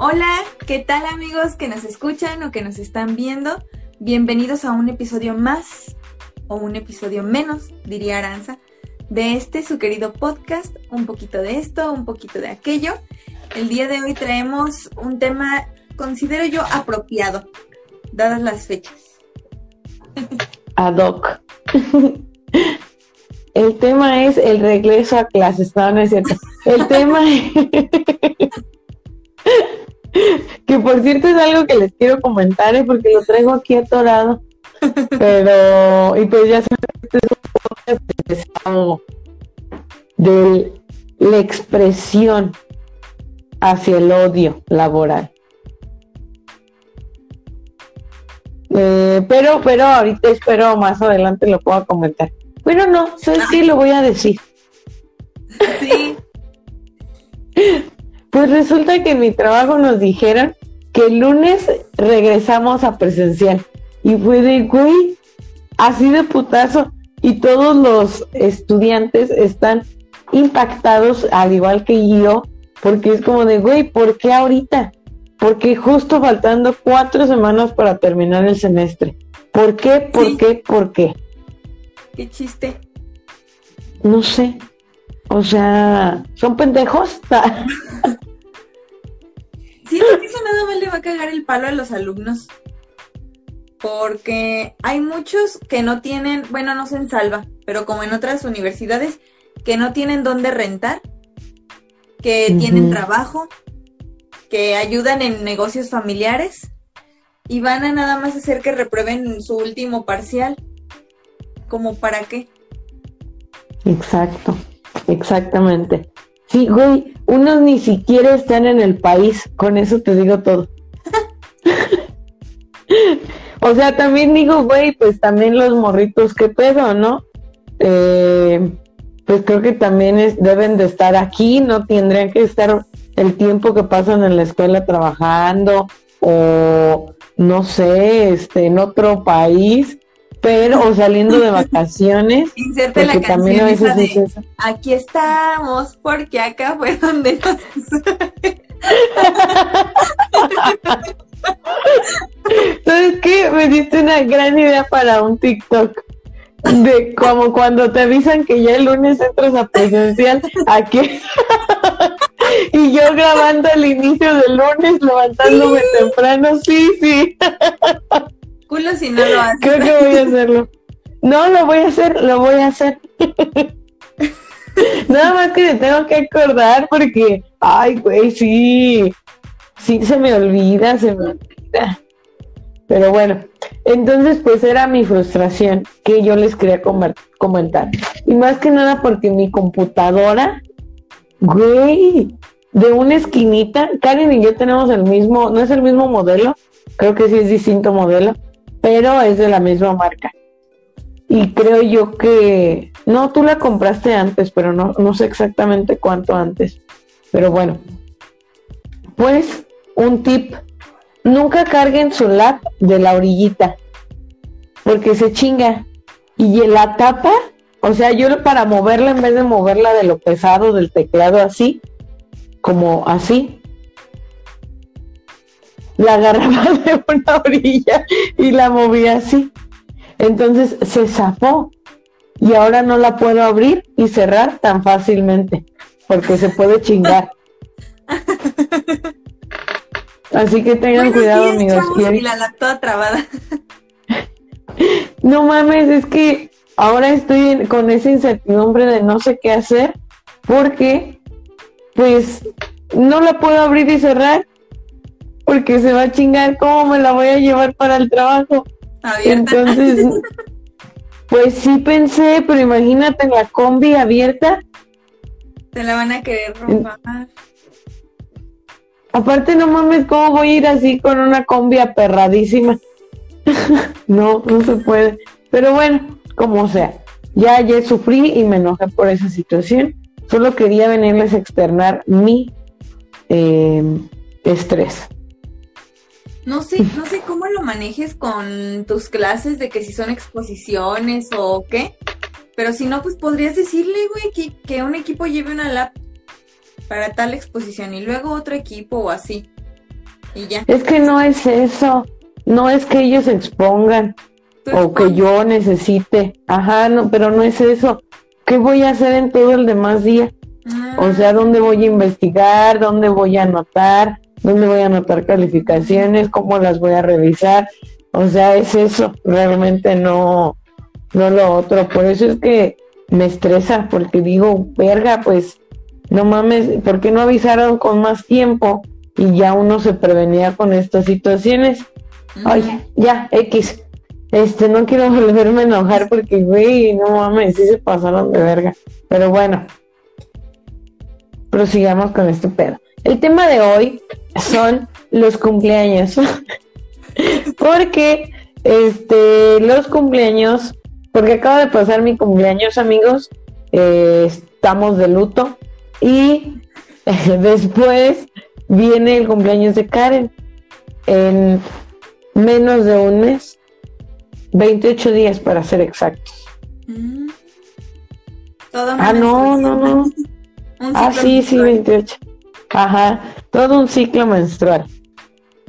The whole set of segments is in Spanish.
Hola, ¿qué tal amigos que nos escuchan o que nos están viendo? Bienvenidos a un episodio más o un episodio menos, diría Aranza, de este su querido podcast, un poquito de esto, un poquito de aquello. El día de hoy traemos un tema, considero yo, apropiado, dadas las fechas. Ad hoc. El tema es el regreso a clases. No, no es cierto. El tema que por cierto es algo que les quiero comentar, ¿eh? porque lo traigo aquí atorado. Pero, y pues ya se de la expresión hacia el odio laboral. Eh, pero, pero ahorita espero más adelante lo puedo comentar. Pero no, ¿sabes sí lo voy a decir? Sí. Pues resulta que en mi trabajo nos dijeron que el lunes regresamos a presencial. Y fue de, güey, así de putazo. Y todos los estudiantes están impactados, al igual que yo, porque es como de, güey, ¿por qué ahorita? Porque justo faltando cuatro semanas para terminar el semestre. ¿Por qué? ¿Por qué? ¿Por qué? Qué chiste. No sé. O sea, ¿son pendejos? Siento que eso nada más le va a cagar el palo a los alumnos. Porque hay muchos que no tienen, bueno, no se en salva, pero como en otras universidades, que no tienen dónde rentar, que tienen trabajo, que ayudan en negocios familiares y van a nada más hacer que reprueben su último parcial. ¿Como para qué? Exacto, exactamente. Sí, güey, unos ni siquiera están en el país, con eso te digo todo. o sea, también digo, güey, pues también los morritos, qué pedo, ¿no? Eh, pues creo que también es, deben de estar aquí, no tendrían que estar el tiempo que pasan en la escuela trabajando o no sé, este, en otro país pero o saliendo de vacaciones. Inserte la canción de, aquí estamos, porque acá fue donde nos... ¿Sabes qué? Me diste una gran idea para un TikTok. De como cuando te avisan que ya el lunes entras a presencial aquí. y yo grabando el inicio del lunes, levantándome temprano. Sí, sí si no lo haces. Creo que voy a hacerlo. No, lo voy a hacer, lo voy a hacer. Nada más que me tengo que acordar porque, ay, güey, sí, sí se me olvida, se me olvida. Pero bueno, entonces pues era mi frustración que yo les quería comentar. Y más que nada porque mi computadora, güey, de una esquinita, Karen y yo tenemos el mismo, no es el mismo modelo, creo que sí es distinto modelo, pero es de la misma marca. Y creo yo que, no, tú la compraste antes, pero no, no sé exactamente cuánto antes. Pero bueno, pues un tip, nunca carguen su lap de la orillita, porque se chinga. Y la tapa, o sea, yo para moverla, en vez de moverla de lo pesado del teclado así, como así, la agarraba de una orilla y la movía así. Entonces se zafó y ahora no la puedo abrir y cerrar tan fácilmente porque se puede chingar. Así que tengan cuidado, amigos. Y la toda trabada. No mames, es que ahora estoy con esa incertidumbre de no sé qué hacer porque pues no la puedo abrir y cerrar porque se va a chingar cómo me la voy a llevar para el trabajo. Abierta. Entonces, pues sí pensé, pero imagínate la combi abierta. Te la van a querer robar. Aparte, no mames, ¿cómo voy a ir así con una combi aperradísima? no, no se puede. Pero bueno, como sea. Ya, ya sufrí y me enojé por esa situación. Solo quería venirles a externar mi eh, estrés. No sé, no sé cómo lo manejes con tus clases de que si son exposiciones o qué, pero si no, pues podrías decirle, güey, que, que un equipo lleve una lap para tal exposición y luego otro equipo o así. Y ya. Es que no es eso, no es que ellos expongan o que yo necesite, ajá, no, pero no es eso. ¿Qué voy a hacer en todo el demás día? O sea, ¿dónde voy a investigar? ¿Dónde voy a anotar? ¿Dónde voy a anotar calificaciones? ¿Cómo las voy a revisar? O sea, es eso, realmente no, no lo otro. Por eso es que me estresa, porque digo, verga, pues, no mames, ¿por qué no avisaron con más tiempo? Y ya uno se prevenía con estas situaciones. Oye, ya, X. Este, no quiero volverme a enojar porque, güey, no mames, sí se pasaron de verga. Pero bueno, prosigamos con este pedo. El tema de hoy son los cumpleaños. porque, este, los cumpleaños, porque acaba de pasar mi cumpleaños, amigos, eh, estamos de luto y después viene el cumpleaños de Karen en menos de un mes, 28 días para ser exactos. Mm. ah, no, no, no. ah, sí, sí, 28. Ajá, todo un ciclo menstrual.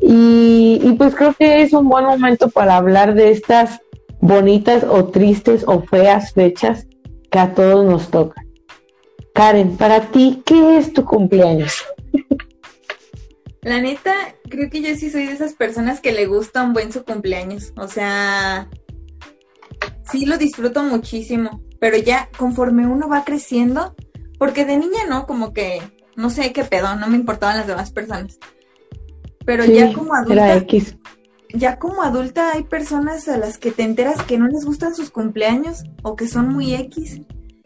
Y, y pues creo que es un buen momento para hablar de estas bonitas o tristes o feas fechas que a todos nos tocan. Karen, para ti, ¿qué es tu cumpleaños? La neta, creo que yo sí soy de esas personas que le gusta un buen su cumpleaños. O sea, sí lo disfruto muchísimo. Pero ya conforme uno va creciendo, porque de niña no, como que no sé qué pedo, no me importaban las demás personas. Pero ya como adulta. Ya como adulta hay personas a las que te enteras que no les gustan sus cumpleaños o que son muy X.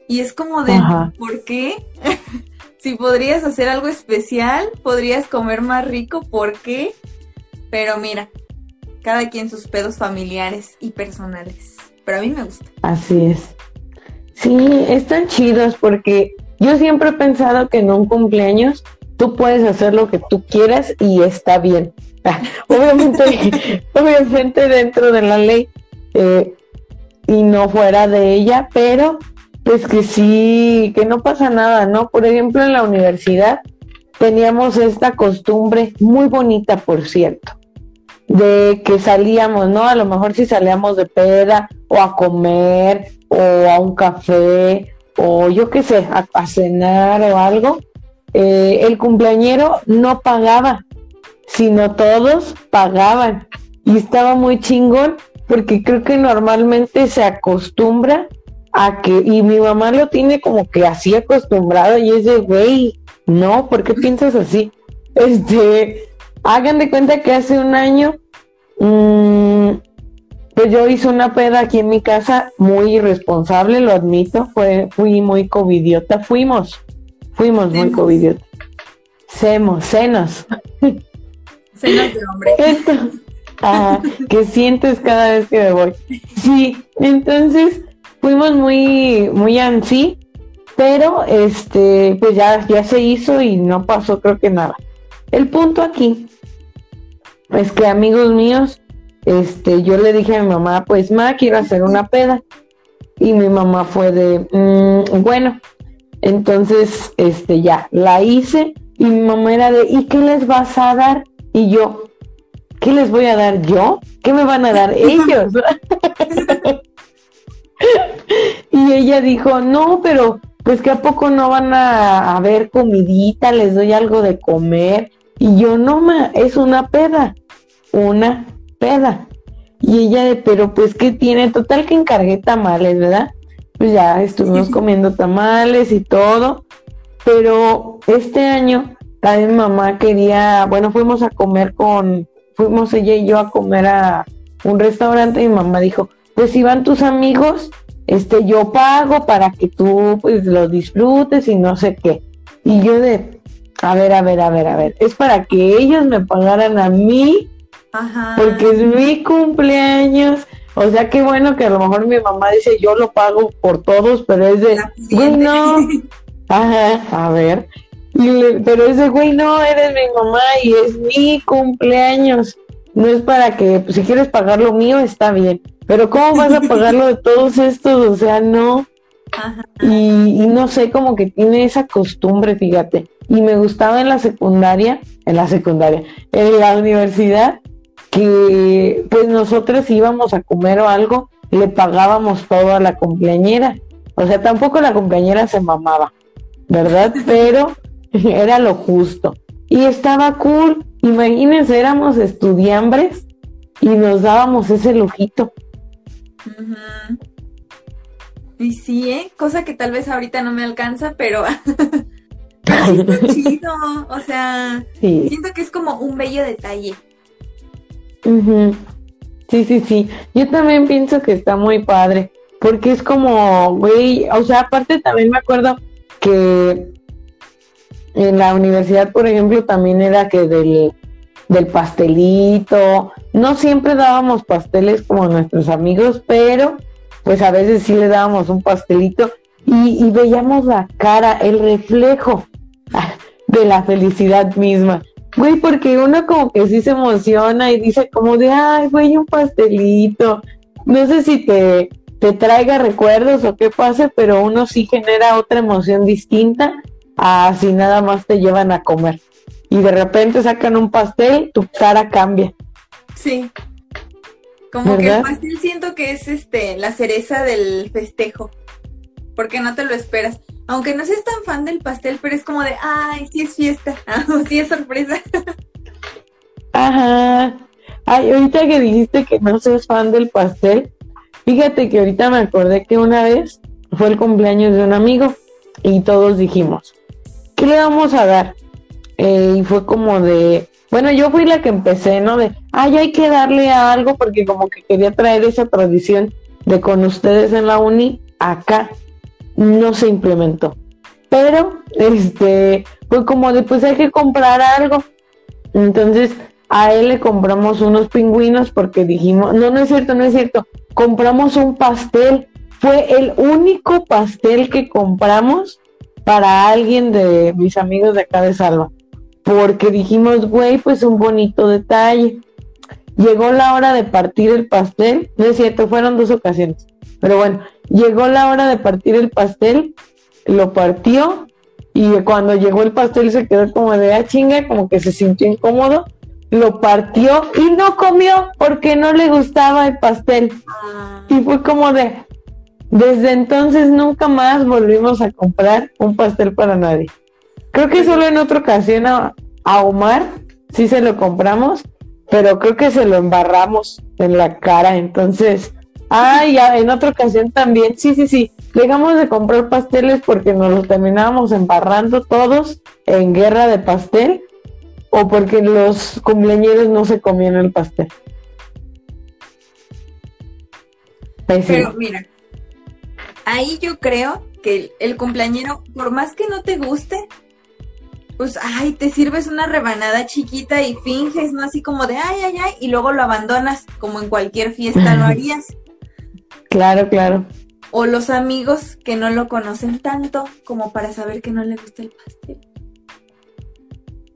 Y es como de, ¿por qué? si podrías hacer algo especial, podrías comer más rico, ¿por qué? Pero mira, cada quien sus pedos familiares y personales. Pero a mí me gusta. Así es. Sí, están chidos porque yo siempre he pensado que en un cumpleaños tú puedes hacer lo que tú quieras y está bien. obviamente, obviamente dentro de la ley eh, y no fuera de ella, pero pues que sí, que no pasa nada, ¿no? Por ejemplo, en la universidad teníamos esta costumbre muy bonita, por cierto, de que salíamos, ¿no? A lo mejor si salíamos de peda o a comer o a un café o yo qué sé, a, cenar o algo, eh, el cumpleañero no pagaba, sino todos pagaban. Y estaba muy chingón porque creo que normalmente se acostumbra a que, y mi mamá lo tiene como que así acostumbrado y es de, güey, no, ¿por qué piensas así? Este, hagan de cuenta que hace un año, mmm, pues yo hice una peda aquí en mi casa muy irresponsable, lo admito, fue, fui muy covidiota, fuimos, fuimos muy covidiota. Semos, senos. Senos de hombre. ah, que sientes cada vez que me voy. Sí, entonces fuimos muy, muy ansí, pero este, pues ya, ya se hizo y no pasó creo que nada. El punto aquí es que amigos míos, este, yo le dije a mi mamá, pues ma, quiero hacer una peda. Y mi mamá fue de, mm, bueno, entonces, este, ya, la hice y mi mamá era de, ¿y qué les vas a dar? Y yo, ¿qué les voy a dar yo? ¿Qué me van a dar ellos? y ella dijo, no, pero pues que a poco no van a, ver comidita, les doy algo de comer. Y yo, no, ma, es una peda, una peda. Y ella de, pero pues que tiene, total que encargué tamales, ¿verdad? Pues ya estuvimos comiendo tamales y todo. Pero este año, también mamá quería, bueno, fuimos a comer con, fuimos ella y yo a comer a un restaurante y mi mamá dijo, pues si van tus amigos, este, yo pago para que tú pues lo disfrutes y no sé qué. Y yo de, a ver, a ver, a ver, a ver, es para que ellos me pagaran a mí, Ajá. porque es mi cumpleaños. O sea, qué bueno que a lo mejor mi mamá dice yo lo pago por todos, pero es de, güey, no. Ajá, a ver. pero es de, güey, no, eres mi mamá y es mi cumpleaños. No es para que, pues, si quieres pagar lo mío, está bien. Pero ¿cómo vas a pagar lo de todos estos? O sea, no. Y, y, no sé, como que tiene esa costumbre, fíjate. Y me gustaba en la secundaria, en la secundaria, en la universidad, que pues nosotros íbamos a comer o algo, le pagábamos todo a la cumpleañera. O sea, tampoco la cumpleañera se mamaba, ¿verdad? Pero era lo justo. Y estaba cool. Imagínense, éramos estudiambres y nos dábamos ese lujito. Y sí, ¿eh? Cosa que tal vez ahorita no me alcanza, pero... está chido. O sea, siento que es como un bello detalle. Sí, sí, sí. Yo también pienso que está muy padre. Porque es como, güey, o sea, aparte también me acuerdo que en la universidad, por ejemplo, también era que del, del pastelito, no siempre dábamos pasteles como nuestros amigos, pero pues a veces sí le dábamos un pastelito y, y veíamos la cara, el reflejo de la felicidad misma. Güey, porque uno como que sí se emociona y dice como de, ay, güey, un pastelito. No sé si te, te traiga recuerdos o qué pase, pero uno sí genera otra emoción distinta a si nada más te llevan a comer. Y de repente sacan un pastel, tu cara cambia. Sí. Como que el pastel siento que es este la cereza del festejo. Porque no te lo esperas. Aunque no seas tan fan del pastel, pero es como de, ay, sí es fiesta, o sí es sorpresa. Ajá. Ay, ahorita que dijiste que no seas fan del pastel, fíjate que ahorita me acordé que una vez fue el cumpleaños de un amigo y todos dijimos, ¿qué le vamos a dar? Eh, y fue como de, bueno, yo fui la que empecé, ¿no? De, ay, hay que darle a algo porque como que quería traer esa tradición de con ustedes en la uni acá. No se implementó. Pero, este, fue como de, pues hay que comprar algo. Entonces, a él le compramos unos pingüinos porque dijimos, no, no es cierto, no es cierto, compramos un pastel. Fue el único pastel que compramos para alguien de mis amigos de acá de Salva porque dijimos, güey, pues un bonito detalle. Llegó la hora de partir el pastel, no es cierto, fueron dos ocasiones, pero bueno, llegó la hora de partir el pastel, lo partió y cuando llegó el pastel se quedó como de ah, chinga, como que se sintió incómodo, lo partió y no comió porque no le gustaba el pastel. Ah. Y fue como de, desde entonces nunca más volvimos a comprar un pastel para nadie. Creo que solo en otra ocasión a, Omar sí se lo compramos, pero creo que se lo embarramos en la cara, entonces, ah, ya en otra ocasión también, sí, sí, sí, dejamos de comprar pasteles porque nos los terminábamos embarrando todos en guerra de pastel o porque los cumpleaños no se comían el pastel. Pero mira, ahí yo creo que el cumpleañero, por más que no te guste, pues, ay, te sirves una rebanada chiquita y finges, ¿no? Así como de, ay, ay, ay, y luego lo abandonas, como en cualquier fiesta lo harías. Claro, claro. O los amigos que no lo conocen tanto como para saber que no le gusta el pastel.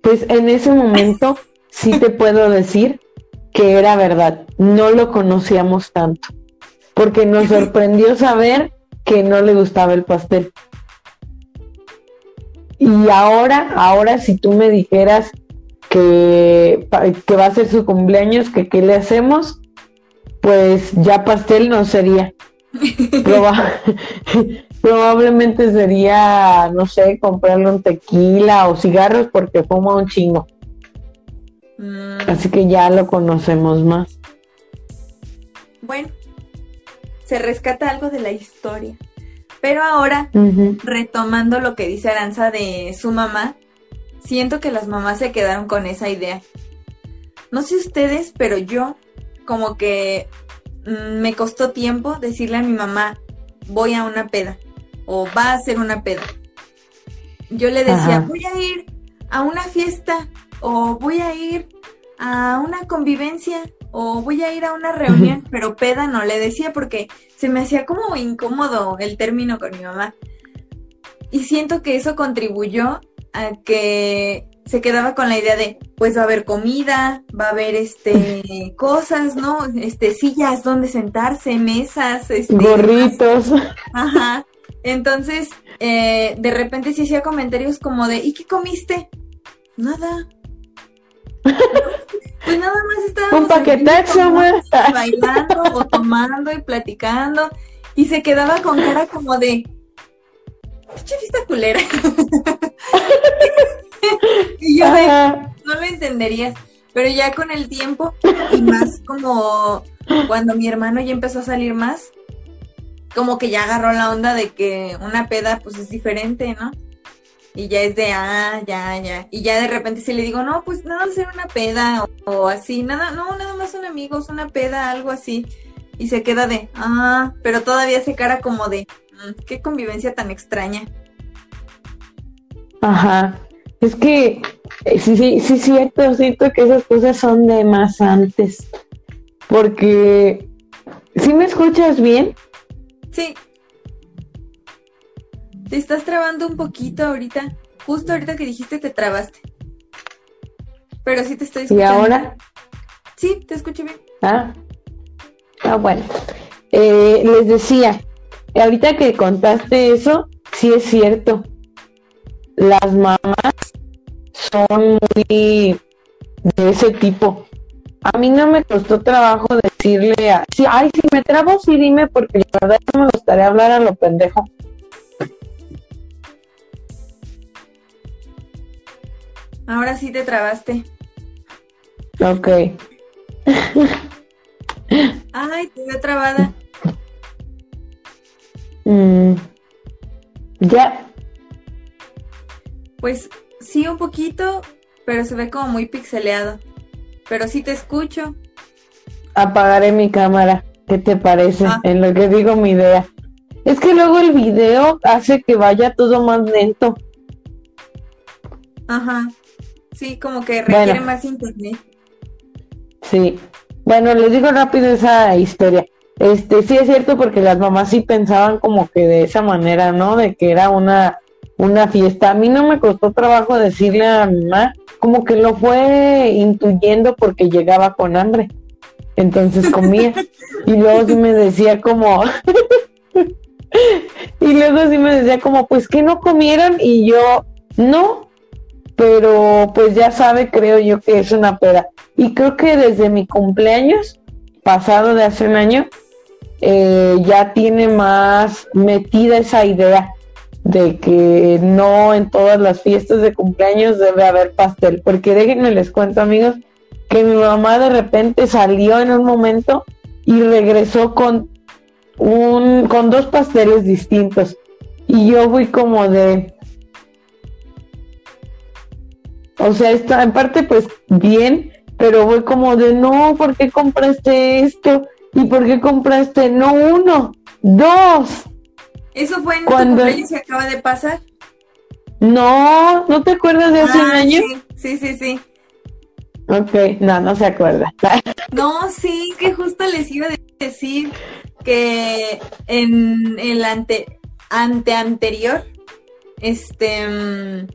Pues en ese momento sí te puedo decir que era verdad, no lo conocíamos tanto, porque nos sorprendió saber que no le gustaba el pastel. Y ahora, ahora si tú me dijeras que, que va a ser su cumpleaños, que qué le hacemos, pues ya pastel no sería. probablemente sería, no sé, comprarle un tequila o cigarros porque fuma un chingo. Mm. Así que ya lo conocemos más. Bueno, se rescata algo de la historia. Pero ahora, retomando lo que dice Aranza de su mamá, siento que las mamás se quedaron con esa idea. No sé ustedes, pero yo como que mm, me costó tiempo decirle a mi mamá, voy a una peda o va a ser una peda. Yo le decía, voy a ir a una fiesta o voy a ir a una convivencia o voy a ir a una reunión, pero peda no le decía porque se me hacía como incómodo el término con mi mamá. Y siento que eso contribuyó a que se quedaba con la idea de, pues va a haber comida, va a haber este cosas, ¿no? Este sillas donde sentarse, mesas, este, gorritos. Ajá. Entonces, eh, de repente sí hacía comentarios como de, ¿y qué comiste? Nada. Pues nada más estábamos Un paquetazo, bailando o tomando y platicando y se quedaba con cara como de fiesta culera. y yo de, no lo entenderías, pero ya con el tiempo y más como cuando mi hermano ya empezó a salir más, como que ya agarró la onda de que una peda pues es diferente, ¿no? Y ya es de, ah, ya, ya. Y ya de repente si le digo, no, pues nada, hacer una peda o, o así, nada, no, nada más son amigos, una peda, algo así. Y se queda de, ah, pero todavía se cara como de, "Mm, qué convivencia tan extraña. Ajá. Es que eh, sí, sí, sí, cierto, siento que esas cosas son de más antes. Porque, ¿sí me escuchas bien? Sí. Te estás trabando un poquito ahorita. Justo ahorita que dijiste te trabaste. Pero sí te estoy ¿Y escuchando. ahora? Sí, te escucho bien. Ah, ah bueno. Eh, les decía, ahorita que contaste eso, sí es cierto. Las mamás son muy de ese tipo. A mí no me costó trabajo decirle a... Sí, ay, si me trabo, sí dime, porque la verdad no me gustaría hablar a lo pendejo. Ahora sí te trabaste. Ok. Ay, te veo trabada. Mm, ya, Pues sí, un poquito, pero se ve como muy pixeleado. Pero sí te escucho. apagaré mi cámara. ¿Qué te parece? Ah. En lo que digo mi idea. Es que luego el video hace que vaya todo más lento. Ajá. Sí, como que requiere Bueno. más internet. Sí. Bueno, les digo rápido esa historia. Este, sí es cierto porque las mamás sí pensaban como que de esa manera, ¿no? De que era una, una fiesta. A mí no me costó trabajo decirle a mi mamá, como que lo fue intuyendo porque llegaba con hambre. Entonces comía. y luego sí me decía como, y luego sí me decía como, pues que no comieron y yo, no, pero pues ya sabe, creo yo que es una peda. Y creo que desde mi cumpleaños, pasado de hace un año, eh, ya tiene más metida esa idea de que no en todas las fiestas de cumpleaños debe haber pastel. Porque déjenme les cuento amigos que mi mamá de repente salió en un momento y regresó con un con dos pasteles distintos. Y yo fui como de, o sea, está en parte pues bien, pero fue como de no, ¿por qué compraste esto? ¿Y por qué compraste no uno, dos? ¿Eso fue en Cuando- tu cumpleaños que acaba de pasar? No, ¿no te acuerdas de hace un Ah, año? sí, sí, sí, sí. Ok, no, no se acuerda. No, sí, que justo les iba a decir que en el ante, ante anterior, este, mm,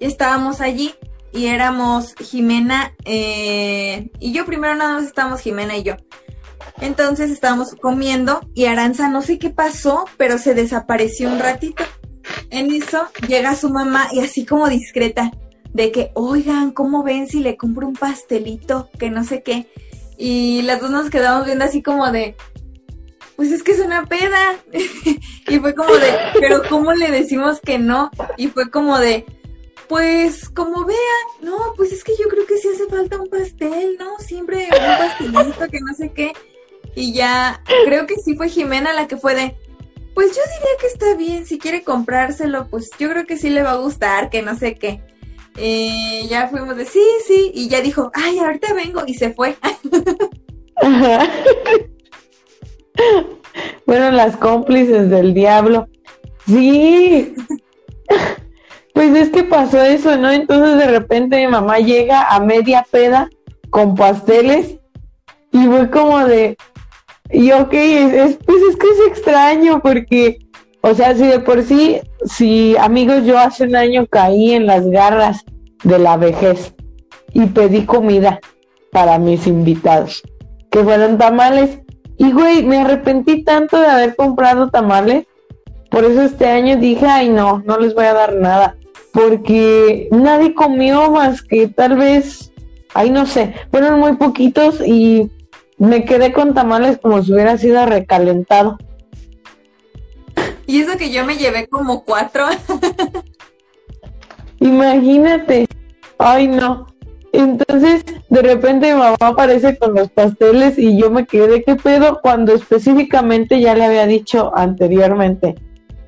estábamos allí y éramos Jimena eh, y yo primero nada más estábamos Jimena y yo. Entonces estábamos comiendo y Aranza no sé qué pasó, pero se desapareció un ratito. En eso llega su mamá y así como discreta, de que, oigan, ¿cómo ven si le compro un pastelito? Que no sé qué. Y las dos nos quedamos viendo así como de, pues es que es una peda. y fue como de, pero ¿cómo le decimos que no? Y fue como de, pues como vean, no, pues es que yo creo que sí hace falta un pastel, ¿no? Siempre un pastelito, que no sé qué. Y ya, creo que sí fue Jimena la que fue de, pues yo diría que está bien, si quiere comprárselo, pues yo creo que sí le va a gustar, que no sé qué. Eh, ya fuimos de sí, sí, y ya dijo, ay, ahorita vengo, y se fue. Ajá. Fueron las cómplices del diablo. Sí. Pues es que pasó eso, ¿no? Entonces de repente mi mamá llega a media peda con pasteles y fue como de, y ok, es, es- pues es que es extraño porque, o sea, si de por sí, si amigos, yo hace un año caí en las garras de la vejez y pedí comida para mis invitados, que fueron tamales. Y güey, me arrepentí tanto de haber comprado tamales por eso este año dije, ay no, no les voy a dar nada, porque nadie comió más que tal vez, ay no sé, fueron muy poquitos y me quedé con tamales como si hubiera sido recalentado. Y eso que yo me llevé como cuatro. Imagínate. Ay, no. Entonces, de repente mi mamá aparece con los pasteles y yo me quedé, ¿qué pedo? Cuando específicamente ya le había dicho anteriormente,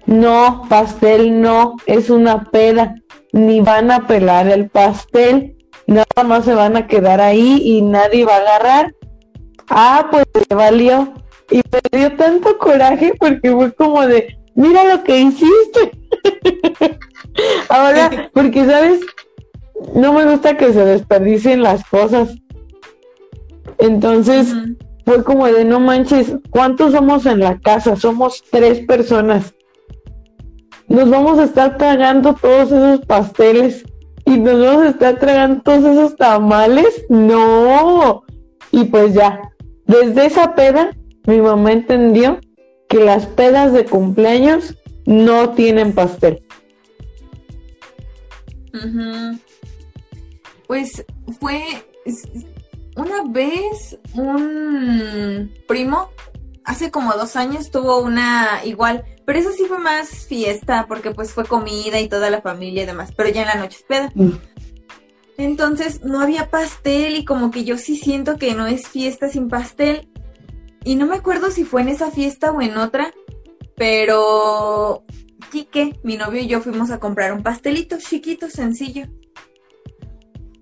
no, pastel no, es una peda, ni van a pelar el pastel, nada más se van a quedar ahí y nadie va a agarrar. Ah, pues me valió. Y me dio tanto coraje porque fue como de, mira lo que hiciste. Ahora, porque sabes, no me gusta que se desperdicien las cosas. Entonces, fue como de no manches, ¿cuántos somos en la casa? Somos tres personas. Nos vamos a estar tragando todos esos pasteles y nos vamos a estar tragando todos esos tamales. No. Y pues ya, desde esa peda, mi mamá entendió que las pedas de cumpleaños no tienen pastel. Pues fue una vez un primo, hace como dos años, tuvo una igual, pero eso sí fue más fiesta, porque pues fue comida y toda la familia y demás, pero ya en la noche es peda. Mm. Entonces no había pastel y como que yo sí siento que no es fiesta sin pastel. Y no me acuerdo si fue en esa fiesta o en otra, pero Quique, mi novio y yo fuimos a comprar un pastelito chiquito, sencillo.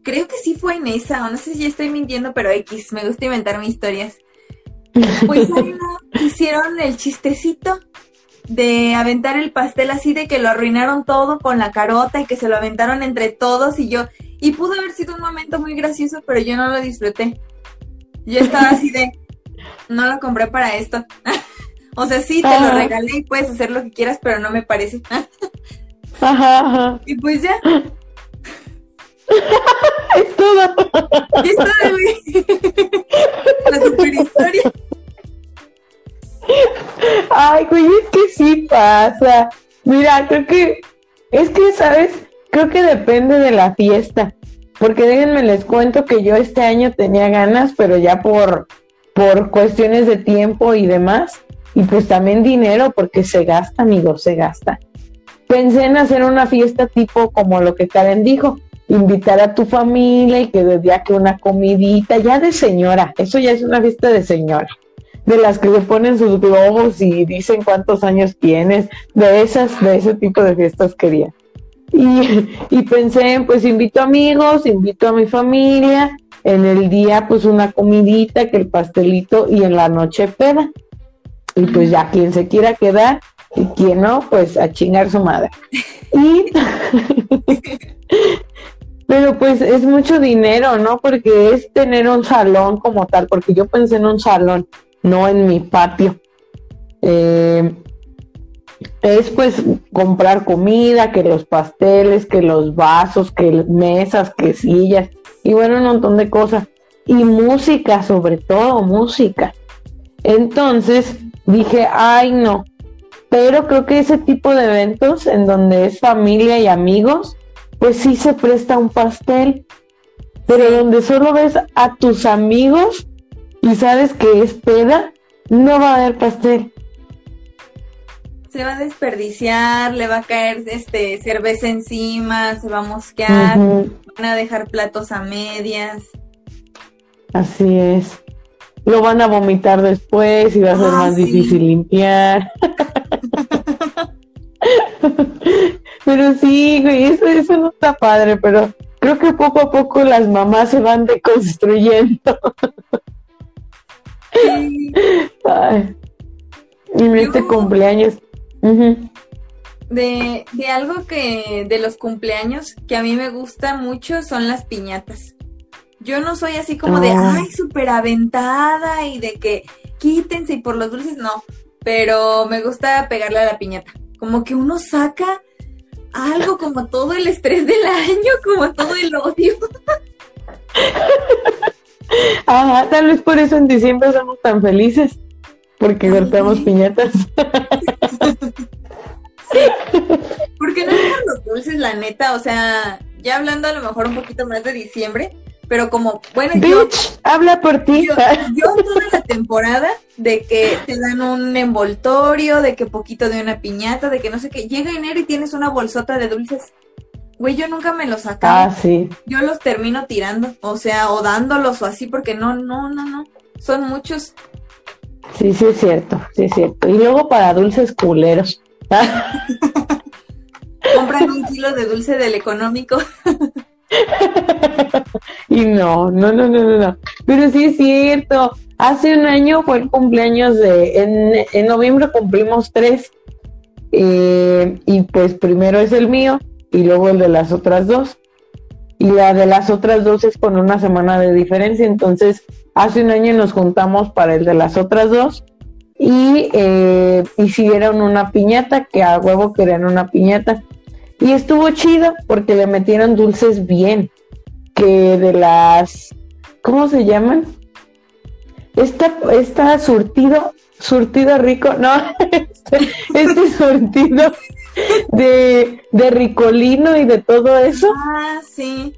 Creo que sí fue en esa, o no sé si estoy mintiendo, pero X, me gusta inventarme historias. Pues ahí no, hicieron el chistecito de aventar el pastel así de que lo arruinaron todo con la carota y que se lo aventaron entre todos y yo, y pudo haber sido un momento muy gracioso, pero yo no lo disfruté. Yo estaba así de, no lo compré para esto. O sea, sí, te lo regalé y puedes hacer lo que quieras, pero no me parece. ajá, ajá. Y pues ya. es todo. Es todo, güey. La super historia. Ay, güey, es que sí pasa. Mira, creo que. Es que, ¿sabes? Creo que depende de la fiesta. Porque déjenme les cuento que yo este año tenía ganas, pero ya por, por cuestiones de tiempo y demás, y pues también dinero porque se gasta, amigos, se gasta. Pensé en hacer una fiesta tipo como lo que Karen dijo, invitar a tu familia y que de que una comidita, ya de señora, eso ya es una fiesta de señora, de las que se ponen sus globos y dicen cuántos años tienes, de esas, de ese tipo de fiestas quería. Y, y pensé, pues invito amigos, invito a mi familia, en el día pues una comidita, que el pastelito y en la noche peda. Y pues ya quien se quiera quedar y quien no, pues a chingar su madre. Y pero pues es mucho dinero, ¿no? Porque es tener un salón como tal, porque yo pensé en un salón, no en mi patio. Eh, es pues comprar comida, que los pasteles, que los vasos, que mesas, que sillas, y bueno, un montón de cosas. Y música, sobre todo música. Entonces, dije, ay no, pero creo que ese tipo de eventos en donde es familia y amigos, pues sí se presta un pastel, pero donde solo ves a tus amigos y sabes que es peda, no va a haber pastel. Se va a desperdiciar, le va a caer este cerveza encima, se va a mosquear, van a dejar platos a medias. Así es lo van a vomitar después y va a ser ah, más difícil limpiar. pero sí, güey, eso, eso no está padre, pero creo que poco a poco las mamás se van deconstruyendo. Ay. Y este cumpleaños. De, de algo que de los cumpleaños que a mí me gusta mucho son las piñatas. Yo no soy así como de, ah. ay, súper aventada y de que quítense y por los dulces, no. Pero me gusta pegarle a la piñata. Como que uno saca algo como todo el estrés del año, como todo el odio. Ajá, tal vez por eso en diciembre somos tan felices, porque cortamos piñatas. dulces, la neta, o sea, ya hablando a lo mejor un poquito más de diciembre, pero como, bueno, yo, habla por ti. yo, yo toda la temporada de que te dan un envoltorio, de que poquito de una piñata, de que no sé qué, llega enero y tienes una bolsota de dulces. Güey, yo nunca me los acabo. Ah, sí. Yo los termino tirando, o sea, o dándolos o así, porque no, no, no, no. Son muchos. Sí, sí es cierto, sí es cierto. Y luego para dulces culeros. Compran un kilo de dulce del económico. y no, no, no, no, no. Pero sí es cierto. Hace un año fue el cumpleaños de, en, en noviembre cumplimos tres. eh, y pues primero es el mío y luego el de las otras dos. Y la de las otras dos es con una semana de diferencia. Entonces, hace un año nos juntamos para el de las otras dos y eh, hicieron una piñata, que a huevo querían una piñata. Y estuvo chido porque le metieron dulces bien, que de las, ¿cómo se llaman? Esta, esta surtido, surtido rico, no, este, este surtido de, de ricolino y de todo eso, Ah, sí.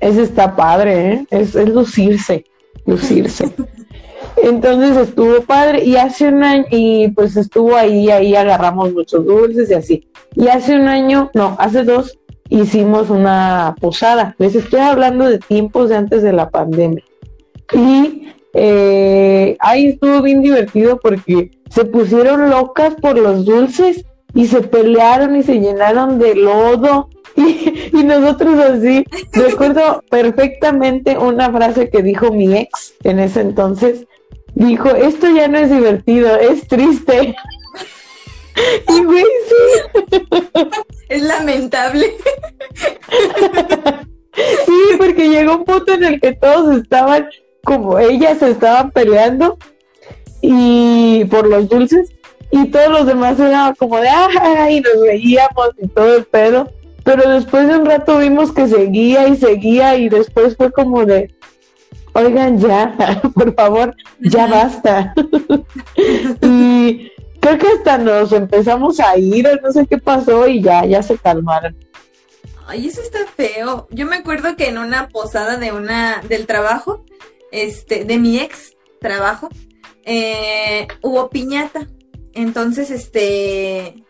ese está padre, ¿eh? es, es lucirse, lucirse. Entonces estuvo padre y hace un año, y pues estuvo ahí, ahí agarramos muchos dulces y así. Y hace un año, no, hace dos, hicimos una posada. Les estoy hablando de tiempos de antes de la pandemia. Y eh, ahí estuvo bien divertido porque se pusieron locas por los dulces y se pelearon y se llenaron de lodo. Y, y nosotros así, recuerdo perfectamente una frase que dijo mi ex en ese entonces, dijo, esto ya no es divertido, es triste. Y güey, sí, Es lamentable. sí, porque llegó un punto en el que todos estaban, como ellas se estaban peleando y por los dulces y todos los demás eran como de, ay, y nos veíamos y todo el pedo. Pero después de un rato vimos que seguía y seguía y después fue como de, oigan ya, por favor, ya basta. y creo que hasta nos empezamos a ir, no sé qué pasó y ya, ya se calmaron. Ay, eso está feo. Yo me acuerdo que en una posada de una, del trabajo, este, de mi ex trabajo, eh, hubo piñata. Entonces, este,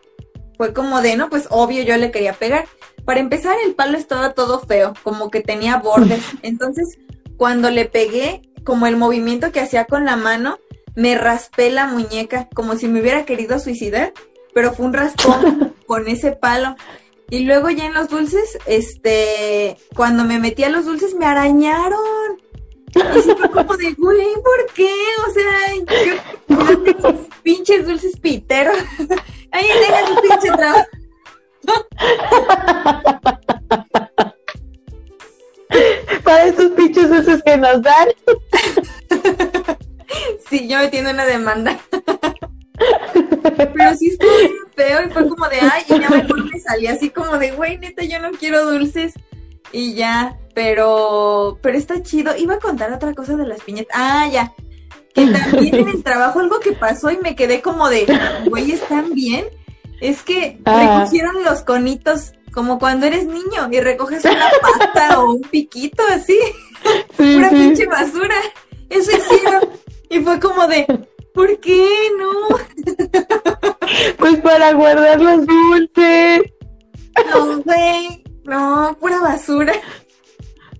fue como de, no, pues obvio yo le quería pegar. Para empezar, el palo estaba todo feo, como que tenía bordes. Entonces, cuando le pegué, como el movimiento que hacía con la mano, me raspé la muñeca, como si me hubiera querido suicidar, pero fue un raspón con ese palo. Y luego ya en los dulces, este, cuando me metí a los dulces me arañaron. Y sí fue como de, güey, ¿por qué? O sea, yo, yo tengo pinches dulces piteros. Ahí deja tu pinche trabajo. Para estos pinches dulces que nos dan. Sí, yo metiendo una demanda. Pero sí estuvo feo y fue como de, ay, y ya mejor me salí así como de, güey, neta, yo no quiero dulces. Y ya, pero, pero está chido. Iba a contar otra cosa de las piñatas. Ah, ya. Que también en el trabajo algo que pasó y me quedé como de, güey, ¿están bien? Es que Ah. recogieron los conitos como cuando eres niño y recoges una pata o un piquito así, Sí, pura sí. pinche basura. Eso hicieron. Y fue como de, ¿por qué no? Pues para guardar los dulces. No, güey. No, pura basura.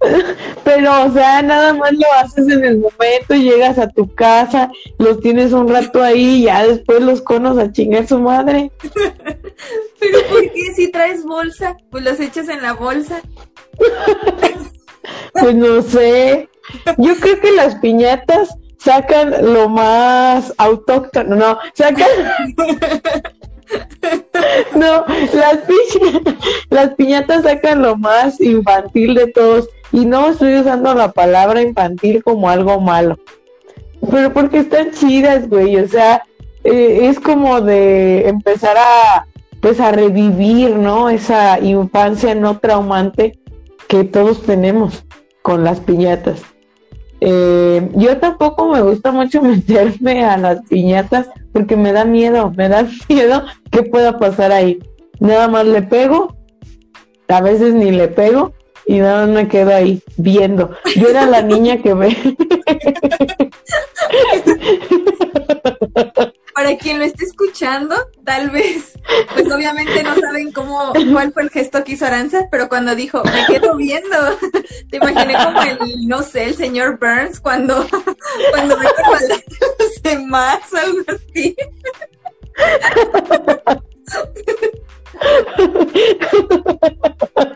Pero, o sea, nada más lo haces en el momento, llegas a tu casa, los tienes un rato ahí y ya después los conos a chingar su madre. Pero ¿por qué si traes bolsa? Pues los echas en la bolsa. Pues no sé. Yo creo que las piñatas sacan lo más autóctono, no, sacan... No, las, pi- las piñatas sacan lo más infantil de todos. Y no estoy usando la palabra infantil como algo malo. Pero porque están chidas, güey. O sea, eh, es como de empezar a, pues a revivir, ¿no? Esa infancia no traumante que todos tenemos con las piñatas. Eh, yo tampoco me gusta mucho meterme a las piñatas porque me da miedo, me da miedo que pueda pasar ahí. Nada más le pego a veces ni le pego y nada más me quedo ahí viendo. Yo era la niña que ve. Para quien lo esté escuchando, tal vez, pues obviamente no saben cómo, cuál fue el gesto que hizo Aranza, pero cuando dijo, me quedo viendo, te imaginé como el, no sé, el señor Burns cuando, cuando ve los demás o algo así.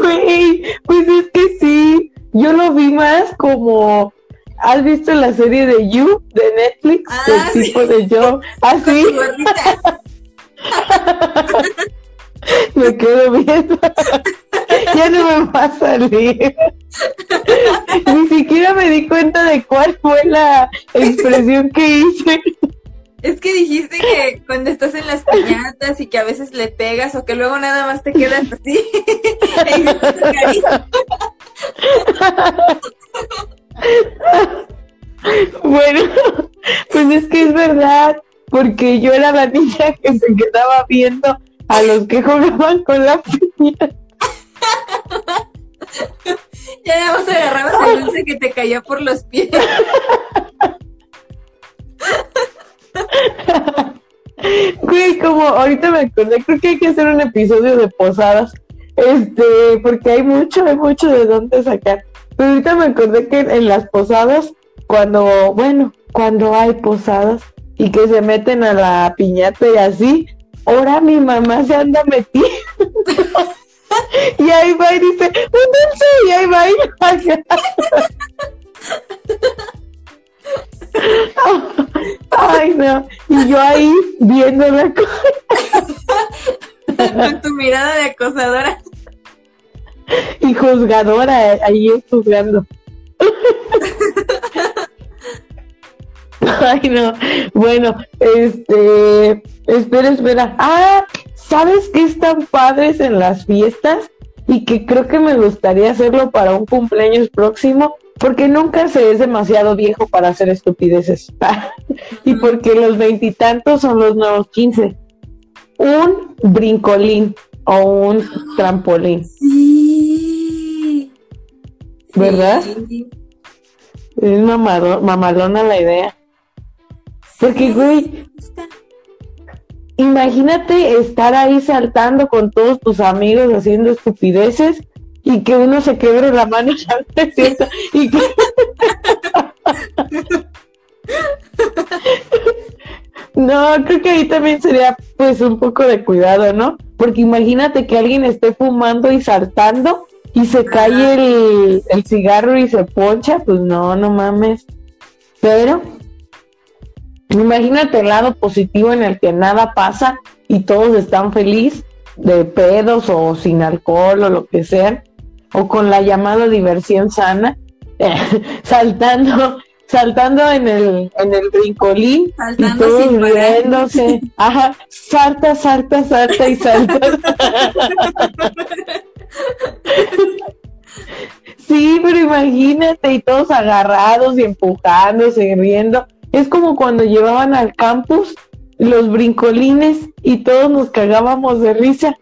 Güey, pues es que sí, yo lo vi más como ¿Has visto la serie de You de Netflix? Ah, el tipo de yo. Así. me quedo viendo. ya no me va a salir. Ni siquiera me di cuenta de cuál fue la expresión que hice. Es que dijiste que cuando estás en las piñatas y que a veces le pegas o que luego nada más te quedas así. bueno, pues es que es verdad, porque yo era la niña que se quedaba viendo a los que jugaban con la piña. ya nada más agarrabas el dulce que te caía por los pies. Güey, como ahorita me acordé, creo que hay que hacer un episodio de posadas. Este, porque hay mucho, hay mucho de dónde sacar. Pero ahorita me acordé que en las posadas, cuando, bueno, cuando hay posadas y que se meten a la piñata y así, ahora mi mamá se anda metiendo. y ahí va y dice, un y ahí va y Ay, no. Y yo ahí viendo la cosa. Con tu mirada de acosadora. y juzgadora, ahí juzgando. Ay, no. Bueno, este, espera, espera. Ah, ¿sabes qué están padres en las fiestas? Y que creo que me gustaría hacerlo para un cumpleaños próximo, porque nunca se es demasiado viejo para hacer estupideces. y porque los veintitantos son los nuevos quince. Un brincolín o un trampolín. Sí. ¿Verdad? Es mamalona la idea. Porque, güey, imagínate estar ahí saltando con todos tus amigos haciendo estupideces y que uno se quebre la mano y que... No, creo que ahí también sería pues un poco de cuidado, ¿no? Porque imagínate que alguien esté fumando y saltando y se cae el, el cigarro y se poncha, pues no, no mames. Pero imagínate el lado positivo en el que nada pasa y todos están felices de pedos o sin alcohol o lo que sea, o con la llamada diversión sana, saltando saltando en el, en el brincolín saltando y todos riéndose. Ajá, salta, salta, salta y salta. sí, pero imagínate, y todos agarrados y empujándose y riendo. Es como cuando llevaban al campus los brincolines y todos nos cagábamos de risa.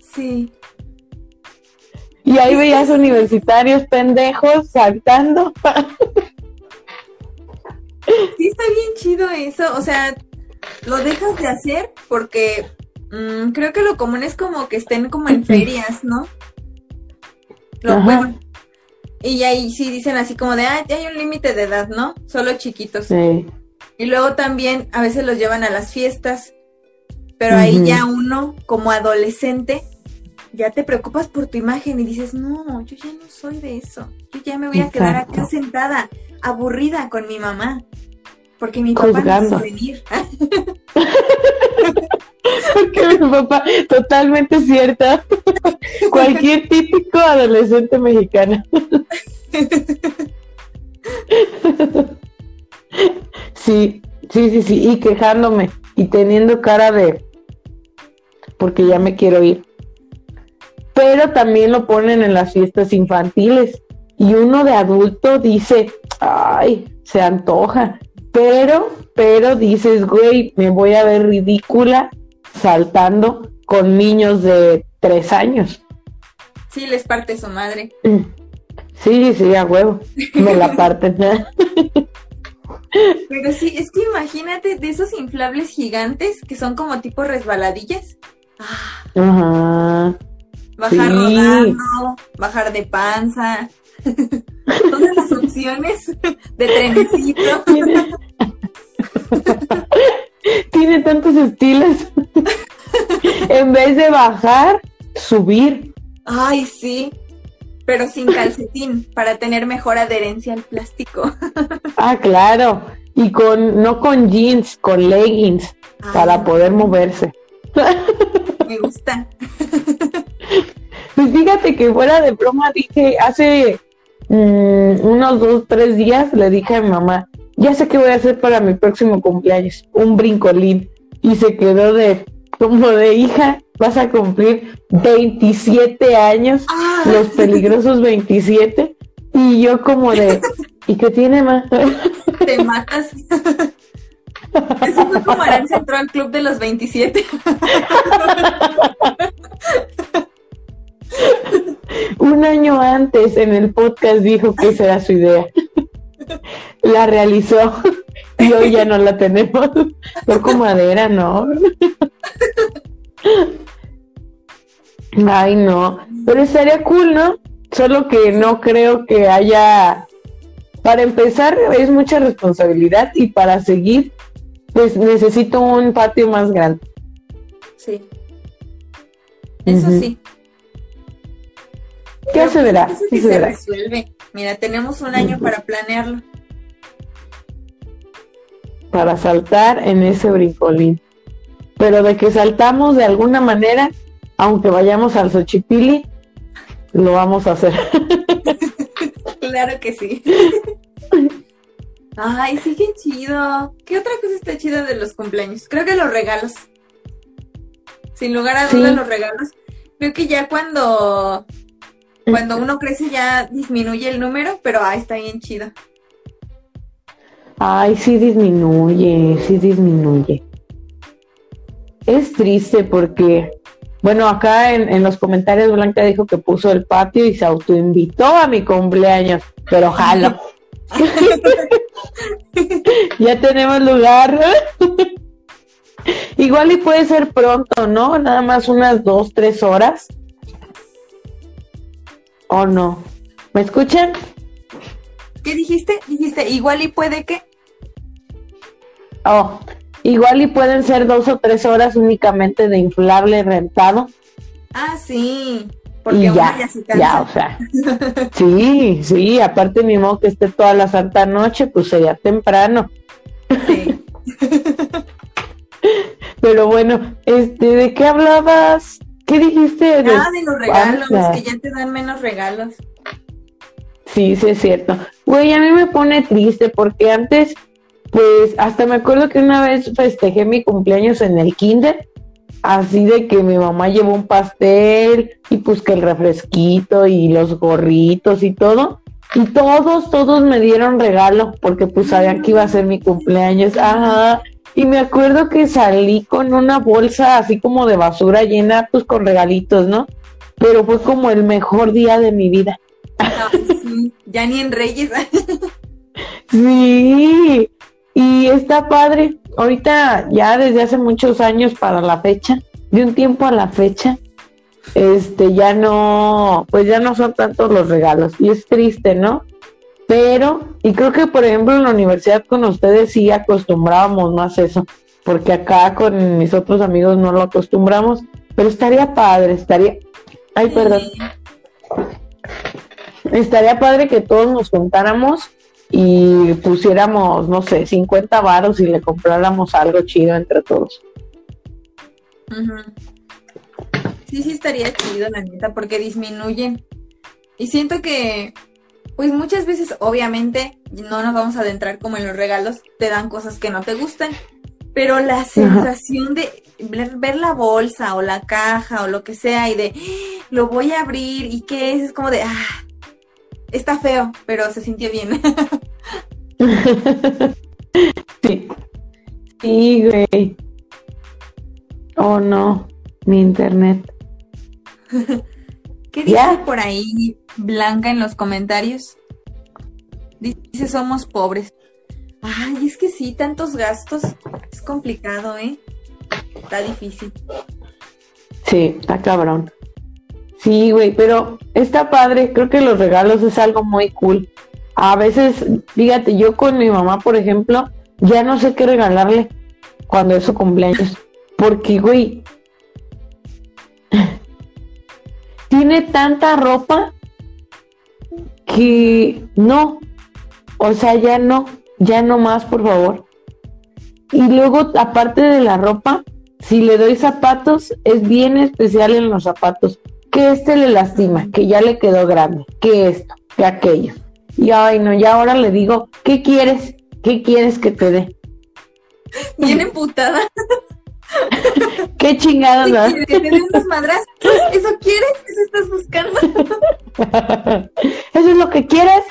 Sí. Y ahí veías universitarios pendejos saltando. Sí, está bien chido eso. O sea, lo dejas de hacer porque mm, creo que lo común es como que estén como en ferias, ¿no? Lo bueno. Y ahí sí dicen así como de, ah, ya hay un límite de edad, ¿no? Solo chiquitos. Sí. Y luego también a veces los llevan a las fiestas, pero ahí ya uno como adolescente ya te preocupas por tu imagen y dices, no, yo ya no soy de eso. Yo ya me voy a quedar acá sentada, aburrida con mi mamá. Porque mi papá no venir. porque mi papá, totalmente cierta. Cualquier típico adolescente mexicano. sí, sí, sí, sí. Y quejándome y teniendo cara de porque ya me quiero ir. Pero también lo ponen en las fiestas infantiles. Y uno de adulto dice, ay, se antoja. Pero, pero dices, güey, me voy a ver ridícula saltando con niños de tres años. Sí, les parte su madre. Sí, sí, a huevo. Me la parten. Pero sí, es que imagínate de esos inflables gigantes que son como tipo resbaladillas. Ah, Ajá. Bajar Sí. rodando, bajar de panza. Todas las opciones de trenecito. Tiene, tiene tantos estilos. en vez de bajar, subir. Ay, sí. Pero sin calcetín, para tener mejor adherencia al plástico. Ah, claro. Y con, no con jeans, con leggings, para Ay, poder moverse. Me gusta. Pues fíjate que fuera de broma dije, hace mm, unos dos, tres días le dije a mi mamá, ya sé qué voy a hacer para mi próximo cumpleaños, un brincolín. Y se quedó de, como de hija, vas a cumplir 27 años, Ah, los peligrosos 27. Y yo como de, ¿y qué tiene más? te matas. Eso fue como Aranza entró al club de los 27. Un año antes en el podcast dijo que esa era su idea. La realizó y hoy ya no la tenemos. Toco madera, ¿no? Ay, no. Pero estaría cool, ¿no? Solo que no creo que haya... Para empezar, es mucha responsabilidad y para seguir, pues necesito un patio más grande. Sí. Eso sí. ¿Qué verá? pues, Eso ¿Qué sí se resuelve. Mira, tenemos un año para planearlo. para saltar en ese brincolín. Pero de que saltamos de alguna manera, aunque vayamos al Xochipili, lo vamos a hacer. Claro que sí. Ay, sí, qué chido. ¿Qué otra cosa está chida de los cumpleaños? Creo que los regalos. Sin lugar a Sí. dudas, los regalos. Creo que ya cuando, cuando uno crece ya disminuye el número, pero ah, está bien chido. Ay, sí disminuye, sí disminuye. Es triste porque, bueno, acá en, en los comentarios Blanca dijo que puso el patio y se autoinvitó a mi cumpleaños, pero jalo. ya tenemos lugar. Igual y puede ser pronto, ¿no? Nada más unas dos, tres horas. ¿O no? ¿Me escuchan? ¿Qué dijiste? Dijiste, igual y puede que. Oh, igual y pueden ser dos o tres horas únicamente de inflable rentado. Ah, sí. Porque y ya, ya se ya, cansa. o sea. Sí, sí, aparte ni modo que esté toda la santa noche, pues sería temprano. Sí. Pero bueno, este, ¿de qué hablabas? ¿Qué dijiste? De- Ah, de los regalos, que ya te dan menos regalos. Sí, sí es cierto. Güey, a mí me pone triste porque antes, pues, hasta me acuerdo que una vez festejé mi cumpleaños en el kinder, así de que mi mamá llevó un pastel y pues que el refresquito y los gorritos y todo. Y todos, todos me dieron regalo porque pues sabían que iba a ser mi cumpleaños. Ajá. Y me acuerdo que salí con una bolsa así como de basura llena pues con regalitos, ¿no? Pero fue como el mejor día de mi vida. Sí. Ya ni en Reyes. Sí, y está padre. Ahorita ya desde hace muchos años para la fecha, de un tiempo a la fecha, este ya no, pues ya no son tantos los regalos y es triste, ¿no? Pero, y creo que por ejemplo en la universidad con ustedes sí acostumbrábamos más eso, porque acá con mis otros amigos no lo acostumbramos, pero estaría padre, estaría, ay, perdón, estaría padre que todos nos juntáramos y pusiéramos, no sé, 50 varos y le compráramos algo chido entre todos. Sí, sí estaría chido, la neta, porque disminuyen. Y siento que, pues muchas veces, obviamente, no nos vamos a adentrar como en los regalos, te dan cosas que no te gustan, pero la sensación de ver, ver la bolsa o la caja o lo que sea y de, "Ah, lo voy a abrir y qué es, es como de, ah, está feo, pero se sintió bien. sí. Sí, güey. Oh, no, mi internet. ¿Qué dice por ahí Blanca en los comentarios? Dice, somos pobres. Ay, es que sí, tantos gastos. Es complicado, ¿eh? Está difícil. Sí, está cabrón. Sí, güey, pero está padre. Creo que los regalos es algo muy cool. A veces, fíjate, yo con mi mamá, por ejemplo, ya no sé qué regalarle cuando es su cumpleaños. Porque, güey, tiene tanta ropa que no. O sea, ya no, ya no más, por favor. Y luego, aparte de la ropa, si le doy zapatos, es bien especial en los zapatos. Que este le lastima, que ya le quedó grande, que esto, que aquello. Y ay, no, ya ahora le digo, ¿qué quieres? ¿Qué quieres que te dé? Bien emputada. ¿Qué chingados? ¿Qué ¿Que te dé unos madrazos? ¿Eso quieres? ¿Eso estás buscando? ¿Eso es lo que quieres?